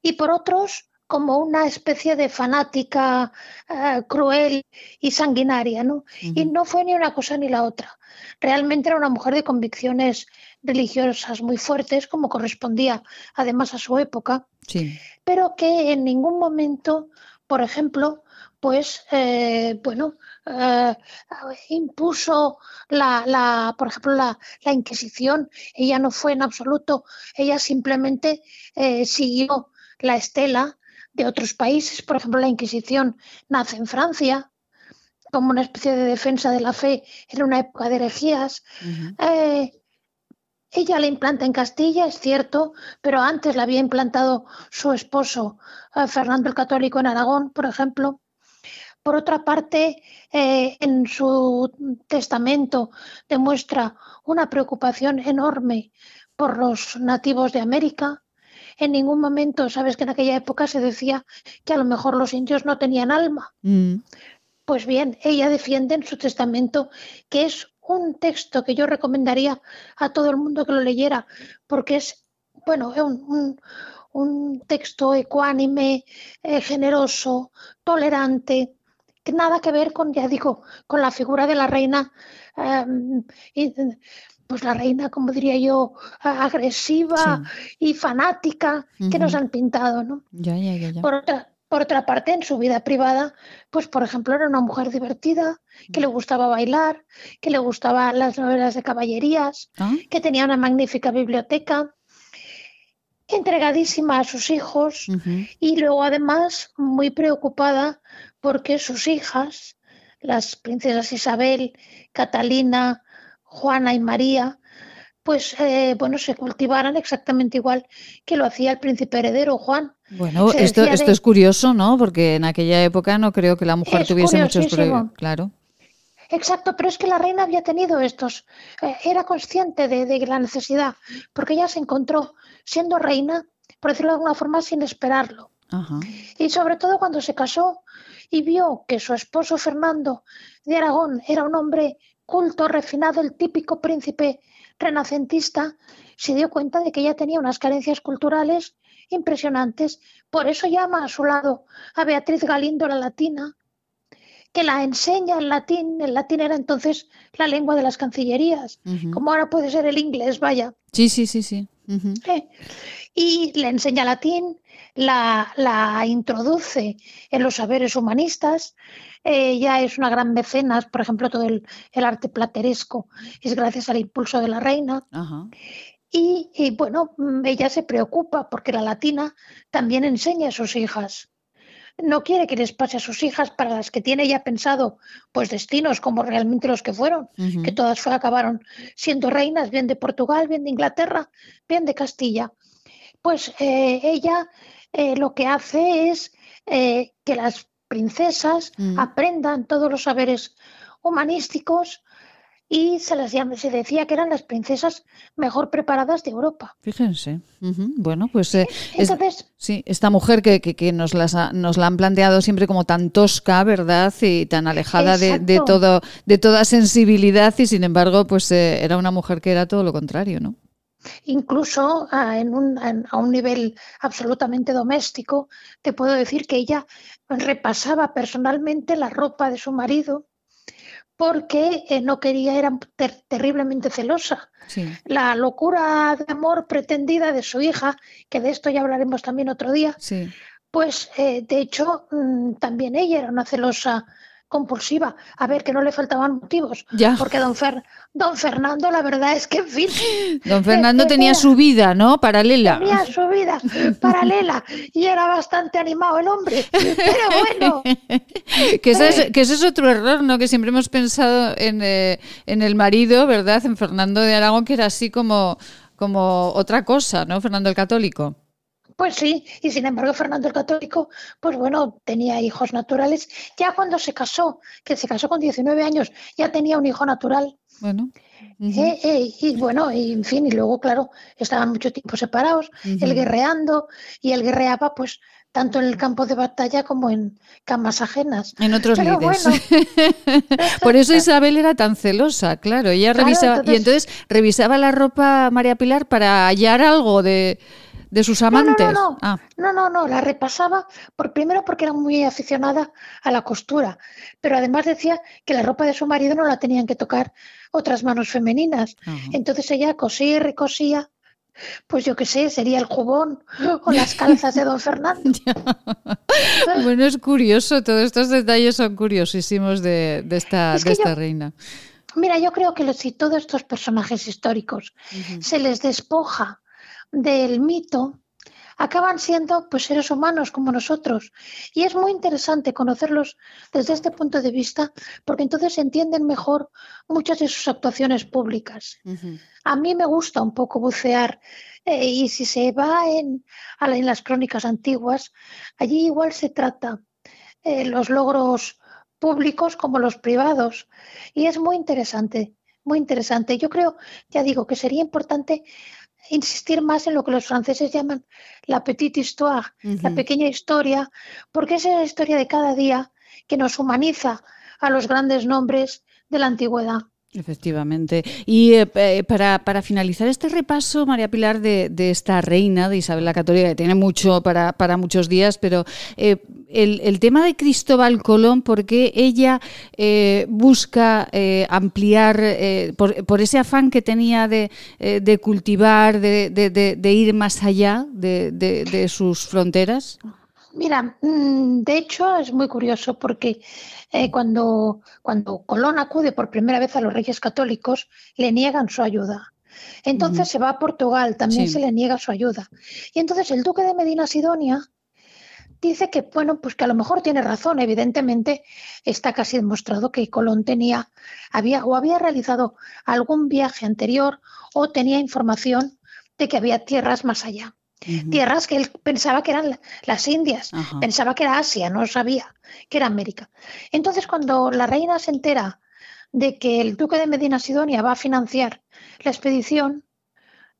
y por otros como una especie de fanática eh, cruel y sanguinaria, ¿no? Y no fue ni una cosa ni la otra. Realmente era una mujer de convicciones religiosas muy fuertes, como correspondía además a su época, Sí. pero que en ningún momento, por ejemplo, pues, eh, bueno, eh, impuso la, la, por ejemplo, la, la Inquisición. Ella no fue en absoluto, ella simplemente eh, siguió la estela de otros países. Por ejemplo, la Inquisición nace en Francia como una especie de defensa de la fe en una época de herejías. Eh, ella la implanta en Castilla, es cierto, pero antes la había implantado su esposo, eh, Fernando el Católico, en Aragón, por ejemplo. Por otra parte, eh, en su testamento demuestra una preocupación enorme por los nativos de América. En ningún momento, sabes que en aquella época se decía que a lo mejor los indios no tenían alma. Mm. Pues bien, ella defiende en su testamento que es un texto que yo recomendaría a todo el mundo que lo leyera, porque es, bueno, es un, un- un texto ecuánime, eh, generoso, tolerante, que nada que ver con, ya digo, con la figura de la reina, em, y, pues la reina, como diría yo, agresiva y fanática que nos han pintado, ¿no? Ya, ya, ya, ya. Por otra, por otra parte, en su vida privada, pues por ejemplo, era una mujer divertida, que le gustaba bailar, que le gustaban las novelas de caballerías, Ah. que tenía una magnífica biblioteca, entregadísima a sus hijos y luego además muy preocupada porque sus hijas, las princesas Isabel, Catalina, Juana y María, pues eh, bueno, se cultivaran exactamente igual que lo hacía el príncipe heredero Juan. Bueno, Se esto, esto de- es curioso, ¿no? Porque en aquella época no creo que la mujer Es tuviese muchos problemas. Claro. Exacto, pero es que la reina había tenido estos, eh, era consciente de, de la necesidad, porque ella se encontró siendo reina, por decirlo de alguna forma, sin esperarlo. Ajá. Y sobre todo cuando se casó y vio que su esposo Fernando de Aragón era un hombre culto, refinado, el típico príncipe renacentista, se dio cuenta de que ella tenía unas carencias culturales impresionantes. Por eso llama a su lado a Beatriz Galindo la latina, que la enseña en latín. El latín era entonces la lengua de las cancillerías, como ahora puede ser el inglés, vaya. Sí, sí, sí, sí. Eh, y le enseña latín, la, la introduce en los saberes humanistas. Ella es una gran mecenas, por ejemplo, todo el, el arte plateresco es gracias al impulso de la reina. Ajá. Y, y, bueno, mm, ella se preocupa porque la latina también enseña a sus hijas. No quiere que les pase a sus hijas para las que tiene ya pensado, pues destinos como realmente los que fueron, que todas acabaron siendo reinas, bien de Portugal, bien de Inglaterra, bien de Castilla. Pues eh, ella eh, lo que hace es eh, que las princesas Mm. aprendan todos los saberes humanísticos y se las llama, se decía que eran las princesas mejor preparadas de Europa. Fíjense. Bueno, pues eh, es- Entonces, sí, esta mujer que, que- que nos, las ha- nos la han planteado siempre como tan tosca, ¿verdad? Y tan alejada de, todo, de toda sensibilidad y sin embargo, pues eh, era una mujer que era todo lo contrario, ¿no? incluso ah, en un, a un nivel absolutamente doméstico, te puedo decir que ella repasaba personalmente la ropa de su marido porque eh, no quería, era ter- terriblemente celosa. Sí. La locura de amor pretendida de su hija, que de esto ya hablaremos también otro día, Sí. pues eh, de hecho mm, también ella era una celosa compulsiva. A ver, que no le faltaban motivos. Ya. Porque don, Fer- don Fernando, la verdad es que, en fin. Don Fernando tenía su vida, ¿no? Paralela. Tenía su vida paralela y era bastante animado el hombre. Pero bueno, Que ese, es, que ese es otro error, ¿no? Que siempre hemos pensado en, eh, en el marido, ¿verdad? En Fernando de Aragón, que era así como, como otra cosa, ¿no? Fernando el Católico. Pues sí. Y sin embargo, Fernando el Católico, pues bueno, tenía hijos naturales. Ya cuando se casó, que se casó con 19 años, ya tenía un hijo natural. Bueno. Eh, eh, y bueno, y en fin, y luego, claro, estaban mucho tiempo separados, Ujú. él guerreando, y él guerreaba, pues, tanto en el campo de batalla como en camas ajenas. En otros Pero bueno, Por eso Isabel era tan celosa, claro. Ella Claro, revisaba, y entonces revisaba la ropa María Pilar para hallar algo de, de sus amantes. No, no, no, Ah, no, no, no, la repasaba por primero porque era muy aficionada a la costura, pero además decía que la ropa de su marido no la tenían que tocar otras manos femeninas. Entonces ella cosía y recosía, pues yo qué sé, sería el jubón o las calzas de don Fernando. bueno, es curioso, todos estos detalles son curiosísimos de, de esta, Es de que esta yo- reina. Mira, yo creo que si todos estos personajes históricos se les despoja del mito, acaban siendo pues seres humanos como nosotros. Y es muy interesante conocerlos desde este punto de vista, porque entonces se entienden mejor muchas de sus actuaciones públicas. A mí me gusta un poco bucear eh, y si se va en, en las crónicas antiguas, allí igual se trata eh, los logros públicos como los privados. Y es muy interesante, muy interesante. Yo creo, ya digo, que sería importante insistir más en lo que los franceses llaman la petite histoire, la pequeña historia, porque es la historia de cada día que nos humaniza a los grandes nombres de la antigüedad. Efectivamente. Y eh, para, para finalizar este repaso, María Pilar, de, de esta reina de Isabel la Católica, que tiene mucho para, para muchos días, pero eh, el, el tema de Cristóbal Colón, ¿por qué ella eh, busca eh, ampliar, eh, por, por ese afán que tenía de, de cultivar, de, de- ir más allá de sus fronteras? Mira, mm, de hecho es muy curioso porque eh, cuando, cuando Colón acude por primera vez a los reyes católicos, le niegan su ayuda. Entonces se va a Portugal, también Sí. se le niega su ayuda. Y entonces el duque de Medina Sidonia dice que, bueno, pues que a lo mejor tiene razón. Evidentemente está casi demostrado que Colón tenía, había o había realizado algún viaje anterior o tenía información de que había tierras más allá. Tierras que él pensaba que eran la- las Indias, pensaba que era Asia, no sabía que era América. Entonces, cuando la reina se entera de que el duque de Medina Sidonia va a financiar la expedición,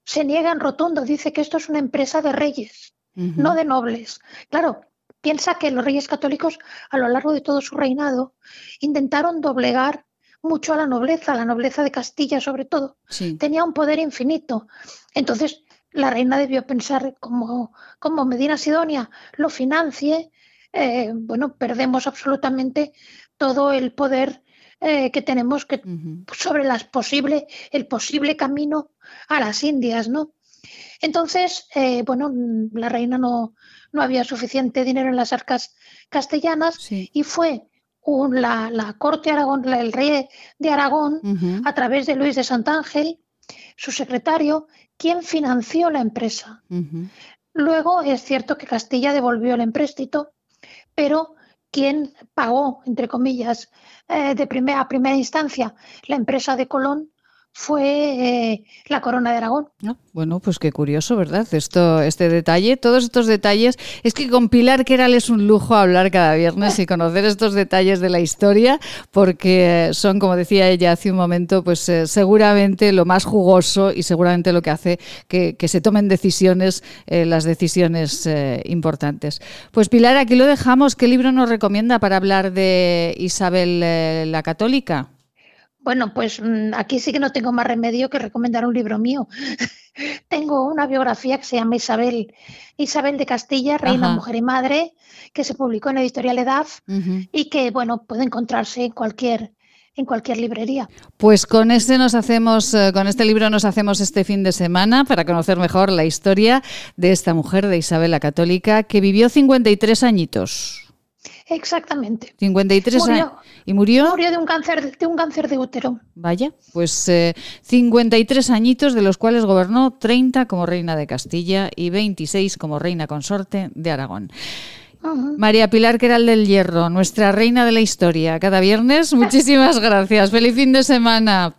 se niega en rotundo, dice que esto es una empresa de reyes, no de nobles. Claro, piensa que los reyes católicos a lo largo de todo su reinado intentaron doblegar mucho a la nobleza, a la nobleza de Castilla sobre todo. Sí. Tenía un poder infinito. Entonces, la reina debió pensar como, como Medina Sidonia lo financie, eh, bueno, perdemos absolutamente todo el poder eh, que tenemos que, sobre las posible, el posible camino a las Indias, ¿no? Entonces, eh, bueno, la reina no, no había suficiente dinero en las arcas castellanas y fue un- la, la corte Aragón, la- el rey de Aragón, a través de Luis de Santángel, su secretario, quien financió la empresa. Luego es cierto que Castilla devolvió el empréstito, pero quien pagó, entre comillas, eh, de primera, a primera instancia la empresa de Colón fue eh, la corona de Aragón. Bueno, pues qué curioso, ¿verdad? Esto, este detalle, todos estos detalles. Es que con Pilar Queral es un lujo hablar cada viernes y conocer estos detalles de la historia, porque son, como decía ella hace un momento, pues eh, seguramente lo más jugoso y seguramente lo que hace que, se tomen decisiones, eh, las decisiones importantes. Pues Pilar, aquí lo dejamos. ¿Qué libro nos recomienda para hablar de Isabel la Católica? Bueno, pues mm, aquí sí que no tengo más remedio que recomendar un libro mío. tengo una biografía que se llama Isabel, Isabel de Castilla, Reina, Ajá. Mujer y Madre, que se publicó en Editorial Edad Ujú. y que, bueno, puede encontrarse en cualquier, en cualquier librería. Pues con este nos hacemos, eh, con este libro nos hacemos este fin de semana para conocer mejor la historia de esta mujer de Isabel la Católica que vivió 53 añitos. Exactamente. 53 Murió. años. ¿Y murió? Murió de un cáncer, de un cáncer de útero. Vaya, pues eh, 53 añitos, de los cuales gobernó 30 como reina de Castilla y 26 como reina consorte de Aragón. María Pilar Queral del Hierro, nuestra reina de la historia, cada viernes. Muchísimas gracias. Feliz fin de semana.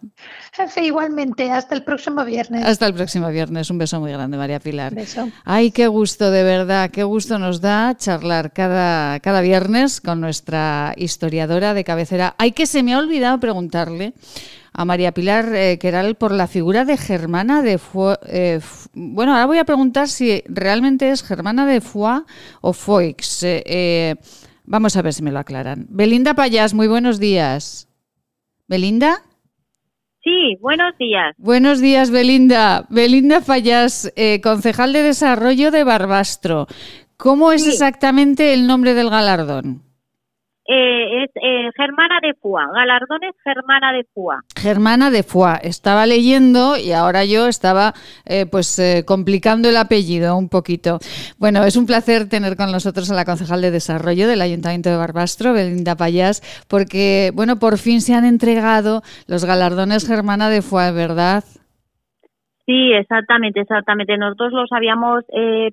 Jefe, igualmente, hasta el próximo viernes. Hasta el próximo viernes. Un beso muy grande, María Pilar. Beso. Ay, qué gusto, de verdad, qué gusto nos da charlar cada, cada viernes con nuestra historiadora de cabecera. Ay, que se me ha olvidado preguntarle a María Pilar eh, Queral por la figura de Germana de Foix. eh, bueno, ahora voy a preguntar si realmente es Germana de Foix o Foix. Eh, eh, vamos a ver si me lo aclaran. Belinda Payás, muy buenos días. ¿Belinda? Sí, buenos días. Buenos días, Belinda. Belinda Fallas, eh, concejal de Desarrollo de Barbastro. ¿Cómo es exactamente el nombre del galardón? Eh, es eh, Germana de Fua, galardones Germana de Fua. Germana de Fua. Estaba leyendo y ahora yo estaba eh, pues complicando el apellido un poquito. Bueno, es un placer tener con nosotros a la concejal de Desarrollo del Ayuntamiento de Barbastro, Belinda Payás, porque bueno, por fin se han entregado los galardones Germana de Fua, ¿verdad? Sí, exactamente, exactamente. Nosotros los habíamos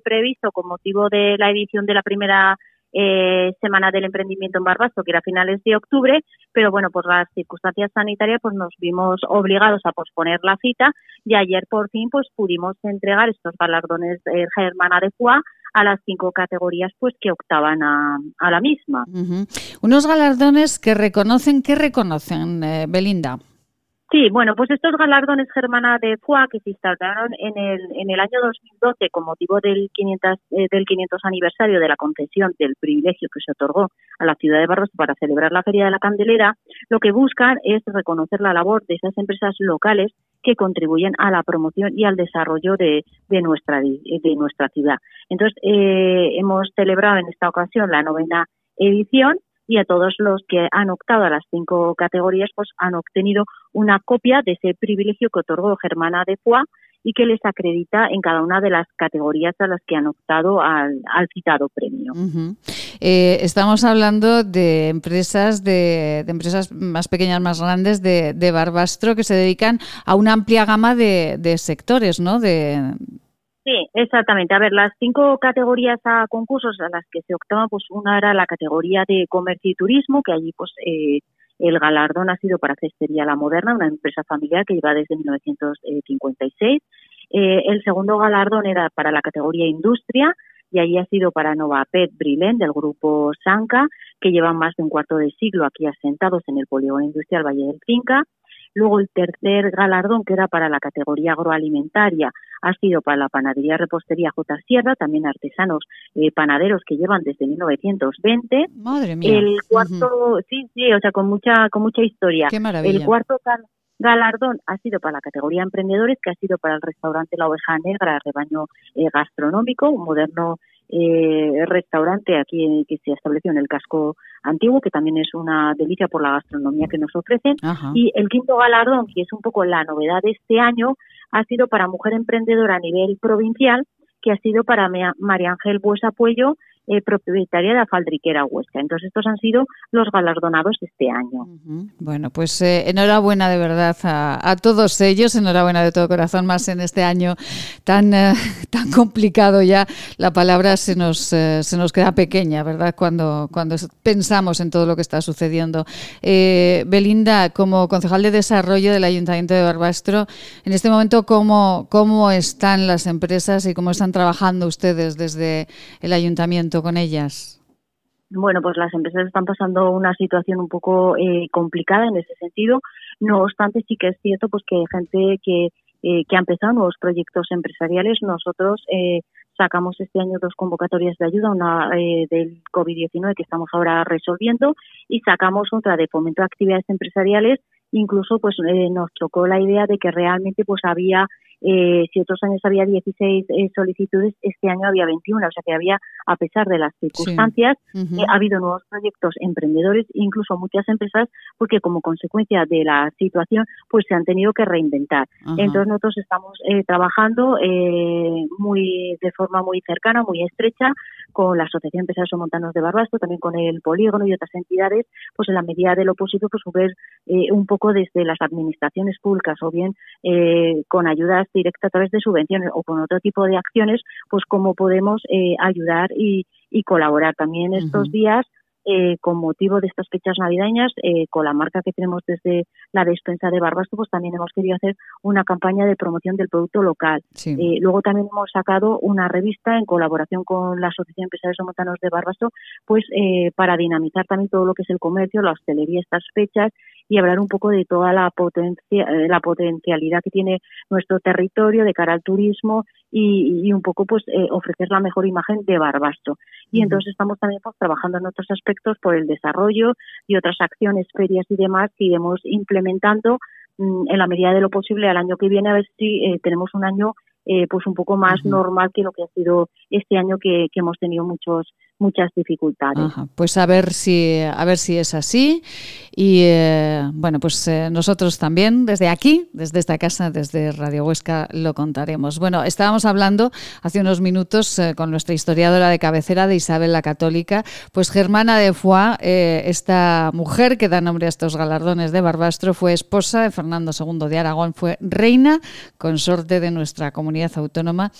previsto con motivo de la edición de la primera eh, Semana del Emprendimiento en Barbastro, que era a finales de octubre, pero bueno, por las circunstancias sanitarias pues nos vimos obligados a posponer la cita y ayer por fin pues pudimos entregar estos galardones de Germana de a las cinco categorías pues que optaban a, la misma. Unos galardones que reconocen, ¿qué reconocen, eh, Belinda? Sí, bueno, pues estos galardones Germana de FUA que se instalaron en el, en el año 2012 con motivo del 500, eh, del 500 aniversario de la concesión del privilegio que se otorgó a la ciudad de Barros para celebrar la Feria de la Candelera, lo que buscan es reconocer la labor de esas empresas locales que contribuyen a la promoción y al desarrollo de, de nuestra, de nuestra ciudad. Entonces, eh, hemos celebrado en esta ocasión la novena edición y a todos los que han optado a las cinco categorías, pues han obtenido una copia de ese privilegio que otorgó Germana de Foix y que les acredita en cada una de las categorías a las que han optado al, citado premio. Eh, estamos hablando de empresas de, empresas más pequeñas, más grandes de, Barbastro que se dedican a una amplia gama de, de sectores, ¿no? De, Sí, exactamente. A ver, las cinco categorías a concursos a las que se optaba, pues una era la categoría de comercio y turismo, que allí pues eh, el galardón ha sido para Cestería La Moderna, una empresa familiar que lleva desde 1956. Eh, el segundo galardón era para la categoría industria y allí ha sido para Nova Pet Brilén del grupo Sanca, que llevan más de un cuarto de siglo aquí asentados en el polígono industrial Valle del Finca. Luego el tercer galardón, que era para la categoría agroalimentaria, ha sido para la panadería repostería J. Sierra, también artesanos eh, panaderos que llevan desde 1920. Madre mía. El cuarto, sí, sí, o sea, con mucha, con mucha historia. Qué maravilla. El cuarto galardón ha sido para la categoría emprendedores, que ha sido para el restaurante La Oveja Negra, rebaño eh, gastronómico, un moderno eh, restaurante aquí que se estableció en el casco antiguo, que también es una delicia por la gastronomía que nos ofrecen. Y el quinto galardón, que es un poco la novedad de este año, ha sido para mujer emprendedora a nivel provincial, que ha sido para María Ángel Buesa Puello, eh, propietaria de la Faldriquera Huesca. Entonces, estos han sido los galardonados este año. Bueno, pues eh, enhorabuena de verdad a, todos ellos, enhorabuena de todo corazón, más en este año tan, eh, tan complicado ya. La palabra se nos, se nos queda pequeña, ¿verdad? Cuando, cuando pensamos en todo lo que está sucediendo. Belinda, como concejal de desarrollo del Ayuntamiento de Barbastro, en este momento, ¿cómo, ¿cómo están las empresas y cómo están trabajando ustedes desde el Ayuntamiento? Con ellas? Bueno, pues las empresas están pasando una situación un poco eh, complicada en ese sentido. No obstante, sí que es cierto pues que hay gente que, eh, que ha empezado nuevos proyectos empresariales. Nosotros eh, sacamos este año dos convocatorias de ayuda, una del COVID-19 que estamos ahora resolviendo y sacamos otra de fomento de actividades empresariales. Incluso pues nos chocó la idea de que realmente pues había eh, si otros años había 16 eh, solicitudes, este año había 21, o sea que había, a pesar de las circunstancias, eh, ha habido nuevos proyectos emprendedores, incluso muchas empresas, porque como consecuencia de la situación, pues se han tenido que reinventar. Entonces nosotros estamos trabajando muy de forma muy cercana, muy estrecha, con la Asociación Empresarios Montanos de Barbastro, también con el Polígono y otras entidades, pues en la medida de lo posible, pues ver un poco desde las administraciones públicas o bien con ayudas directa a través de subvenciones o con otro tipo de acciones, pues cómo podemos eh, ayudar y, colaborar. También estos días eh, con motivo de estas fechas navideñas, eh, con la marca que tenemos desde la despensa de Barbastro, pues también hemos querido hacer una campaña de promoción del producto local. Eh, luego también hemos sacado una revista en colaboración con la Asociación Empresarios Montanos de Barbastro, pues para dinamizar también todo lo que es el comercio, la hostelería, estas fechas y hablar un poco de toda la, potencia, la potencialidad que tiene nuestro territorio de cara al turismo y, un poco pues ofrecer la mejor imagen de Barbastro. Y entonces estamos también pues, trabajando en otros aspectos por el desarrollo y otras acciones, ferias y demás que iremos implementando mm, en la medida de lo posible al año que viene a ver si eh, tenemos un año eh, pues un poco más normal que lo que ha sido este año que, que hemos tenido muchos muchas dificultades. pues a ver si a ver si es así y eh, bueno pues eh, nosotros también desde aquí desde esta casa desde Radio Huesca lo contaremos. Bueno estábamos hablando hace unos minutos eh, con nuestra historiadora de cabecera de Isabel la Católica, pues Germana de Foix, esta mujer que da nombre a estos galardones de Barbastro fue esposa de Fernando II de Aragón, fue reina consorte de nuestra comunidad autónoma,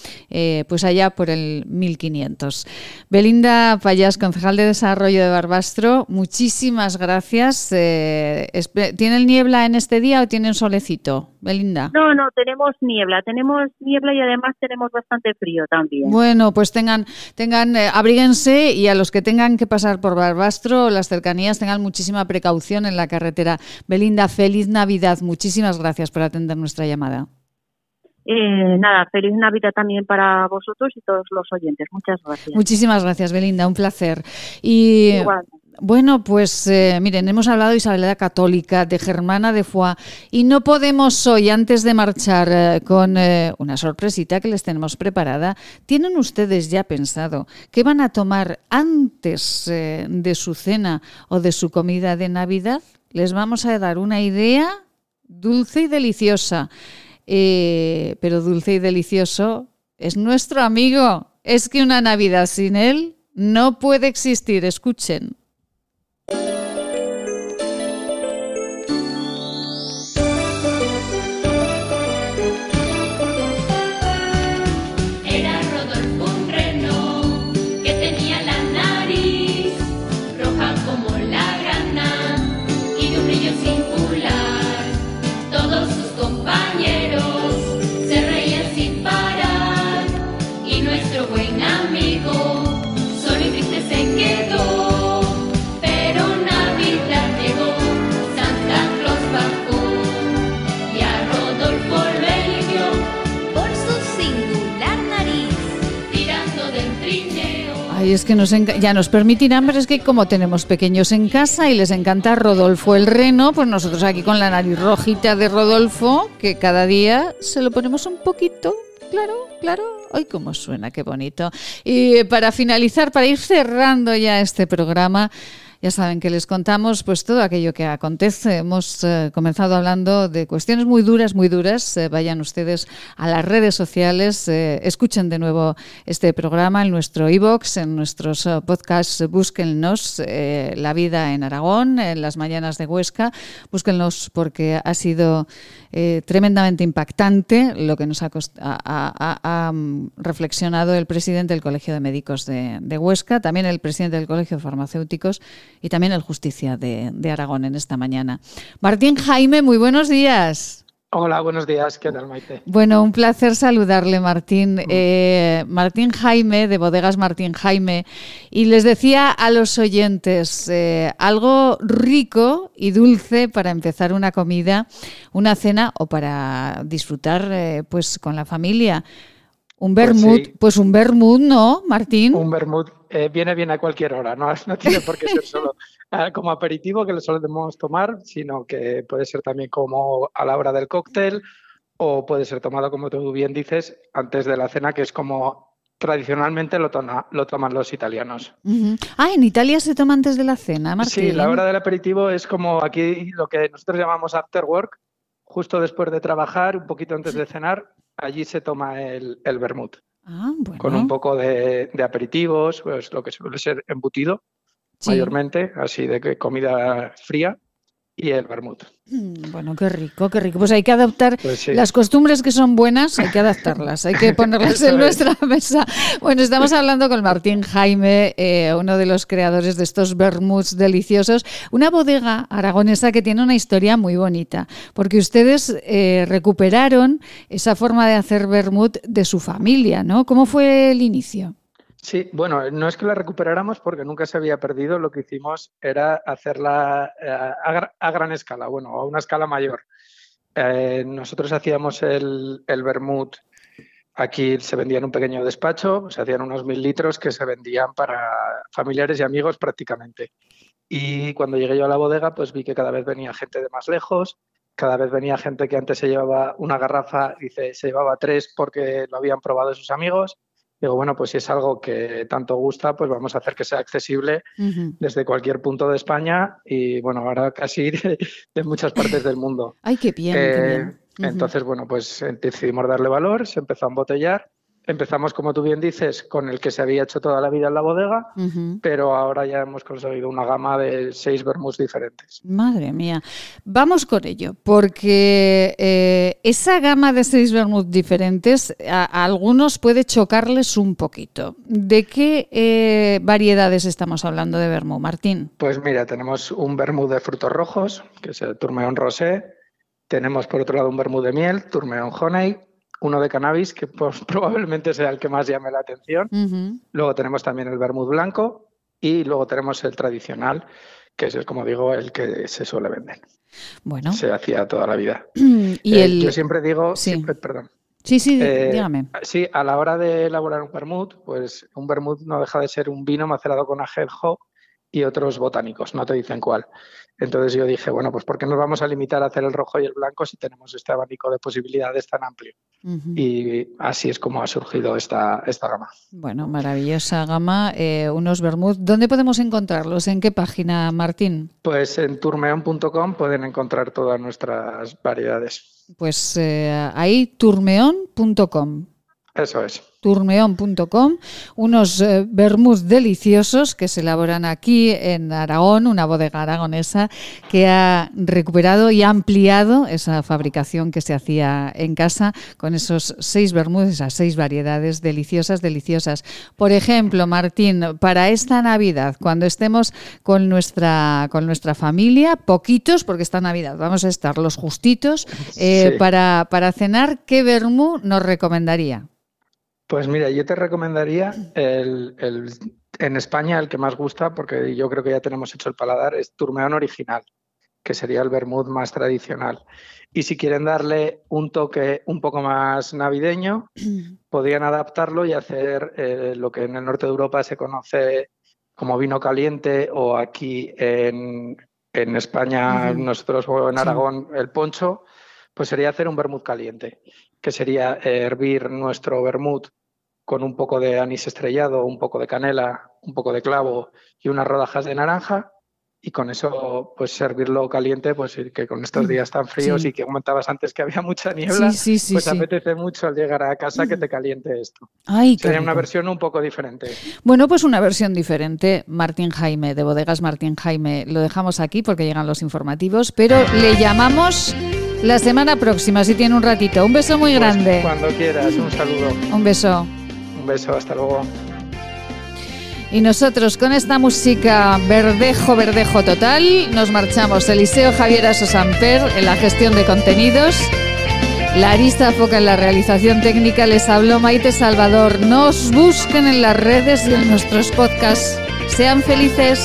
pues allá por el 1500. Belinda Payas, concejal de Desarrollo de Barbastro, muchísimas gracias. Eh, ¿Tienen niebla en este día o tienen solecito, Belinda? No, no, tenemos niebla, tenemos niebla y además tenemos bastante frío también. Bueno, pues tengan, tengan, eh, abríguense y a los que tengan que pasar por Barbastro, las cercanías, tengan muchísima precaución en la carretera. Belinda, feliz Navidad. Muchísimas gracias por atender nuestra llamada. Eh, nada, feliz Navidad también para vosotros y todos los oyentes. Muchas gracias. Muchísimas gracias, Belinda, un placer. Y bueno, pues eh, miren, hemos hablado de Isabel Católica, de Germana de Foix, y no podemos hoy, antes de marchar eh, con una sorpresita que les tenemos preparada, ¿tienen ustedes ya pensado qué van a tomar antes de su cena o de su comida de Navidad? Les vamos a dar una idea dulce y deliciosa. Eh, pero dulce y delicioso, es nuestro amigo. Es que una Navidad sin él no puede existir. Escuchen. Y es que ya nos permitirán, pero es que como tenemos pequeños en casa y les encanta Rodolfo el reno, pues nosotros aquí con la nariz rojita de Rodolfo, que cada día se lo ponemos un poquito, claro, claro. Ay, cómo suena, qué bonito. Y para finalizar, para ir cerrando ya este programa, ya saben que les contamos pues todo aquello que acontece. Hemos eh, comenzado hablando de cuestiones muy duras, muy duras. Eh, vayan ustedes a las redes sociales, eh, escuchen de nuevo este programa en nuestro e-box, en nuestros podcasts, búsquennos La vida en Aragón, en las mañanas de Huesca. Búsquenlos porque ha sido tremendamente impactante lo que nos ha, mm, reflexionado el presidente del Colegio de Médicos de, de Huesca, también el presidente del Colegio de Farmacéuticos y también el Justicia de, Aragón en esta mañana. Martín Jaime, muy buenos días. Hola, buenos días. ¿Qué tal, Maite? Bueno, un placer saludarle, Martín. Mm. Eh, Martín Jaime, de Bodegas Martín Jaime. Y les decía a los oyentes, eh, algo rico y dulce para empezar una comida, una cena o para disfrutar eh, pues con la familia. Un pues vermut, pues, un vermut, ¿no, Martín? Un vermut eh, viene bien a cualquier hora, no, no tiene por qué ser solo ah, como aperitivo que lo solemos tomar, sino que puede ser también como a la hora del cóctel o puede ser tomado, como tú bien dices, antes de la cena, que es como tradicionalmente lo, lo toman los italianos. Ah, en Italia se toma antes de la cena, Martín. Sí, la hora del aperitivo es como aquí lo que nosotros llamamos after work, justo después de trabajar, un poquito antes de cenar, allí se toma el, el vermut. Ah, con un poco de, aperitivos, pues lo que suele ser embutido, mayormente, así de comida fría y el vermut. Mm, bueno, qué rico, qué rico. Pues hay que adaptar pues las costumbres que son buenas, hay que adaptarlas, hay que ponerlas en nuestra mesa. Bueno, estamos hablando con Martín Jaime, eh, uno de los creadores de estos vermuts deliciosos, una bodega aragonesa que tiene una historia muy bonita, porque ustedes eh, recuperaron esa forma de hacer vermut de su familia, ¿no? ¿Cómo fue el inicio? Sí, bueno, no es que la recuperáramos porque nunca se había perdido, lo que hicimos era hacerla eh, a, gran escala, bueno, a una escala mayor. Eh, nosotros hacíamos el, el vermut, aquí se vendía en un pequeño despacho, se hacían unos mil litros que se vendían para familiares y amigos prácticamente. Y cuando llegué yo a la bodega, pues vi que cada vez venía gente de más lejos cada vez venía gente que antes se llevaba una garrafa, dice, se llevaba tres porque lo habían probado sus amigos. Digo, bueno, pues si es algo que tanto gusta, pues vamos a hacer que sea accesible desde cualquier punto de España y, bueno, ahora casi de, de muchas partes del mundo. Ay, qué bien, qué Eh, bien. Ujú. Entonces, bueno, pues eh, decidimos darle valor, se empezó a embotellar. Empezamos, como tú bien dices, con el que se había hecho toda la vida en la bodega, pero ahora ya hemos conseguido una gama de seis vermouths diferentes. Madre mía. Vamos con ello, porque eh, esa gama de seis vermouth diferentes a, a algunos puede chocarles un poquito. ¿De qué eh, variedades estamos hablando de vermouth, Martín? Pues mira, tenemos un vermouth de frutos rojos, que es el Tourméon Rosé. Tenemos por otro lado un vermouth de miel, Tourméon Honey. Uno de cannabis, que pues, probablemente sea el que más llame la atención. Luego tenemos también el vermouth blanco y luego tenemos el tradicional, que es, como digo, el que se suele vender. Bueno. Se hacía toda la vida. Y Eh, el- Yo siempre digo, Sí. siempre- perdón. Sí, sí, Eh, dígame. Sí, a la hora de elaborar un vermouth, pues un vermouth no deja de ser un vino macerado con ajenjo y otros botánicos, no te dicen cuál. Entonces yo dije, bueno, pues ¿por qué nos vamos a limitar a hacer el rojo y el blanco si tenemos este abanico de posibilidades tan amplio? Y así es como ha surgido esta, esta gama. Bueno, maravillosa gama, eh, unos vermouth. ¿Dónde podemos encontrarlos? ¿En qué página, Martín? Pues en turmeon.com pueden encontrar todas nuestras variedades. Pues eh, ahí turmeon.com. Eso es. turmeon.com, unos eh, vermouth deliciosos que se elaboran aquí en Aragón, una bodega aragonesa que ha recuperado y ha ampliado esa fabricación que se hacía en casa con esos seis vermouths, esas seis variedades deliciosas, deliciosas. Por ejemplo, Martín, para esta Navidad, cuando estemos con nuestra, con nuestra familia, poquitos, porque esta Navidad vamos a estar los justitos, eh, Sí. para, para cenar, ¿qué vermouth nos recomendaría? Pues mira, yo te recomendaría el, el- en España el que más gusta, porque yo creo que ya tenemos hecho el paladar, es Turmeón original, que sería el vermouth más tradicional. Y si quieren darle un toque un poco más navideño, podrían adaptarlo y hacer eh, lo que en el norte de Europa se conoce como vino caliente o aquí en, en España, nosotros o en Sí. Aragón, el poncho, pues sería hacer un vermut caliente, que sería hervir nuestro vermut con un poco de anís estrellado, un poco de canela, un poco de clavo y unas rodajas de naranja. Y con eso, pues servirlo caliente, pues que con estos días tan fríos Sí. y que comentabas antes que había mucha niebla, Sí, pues apetece mucho al llegar a casa que te caliente esto. Ay, Sería una versión un poco diferente. Bueno, pues una versión diferente. Martín Jaime, de Bodegas Martín Jaime, lo dejamos aquí porque llegan los informativos, pero le llamamos la semana próxima, si tiene un ratito. Un beso muy Pues grande. cuando quieras, un saludo. Un beso. Un beso, hasta luego. Y nosotros con esta música verdejo, verdejo total, nos marchamos. Eliseo Javier Asosamper en la gestión de contenidos. Larisa Foca en la realización técnica. Les habló Maite Salvador. Nos busquen en las redes y en nuestros podcasts. Sean felices.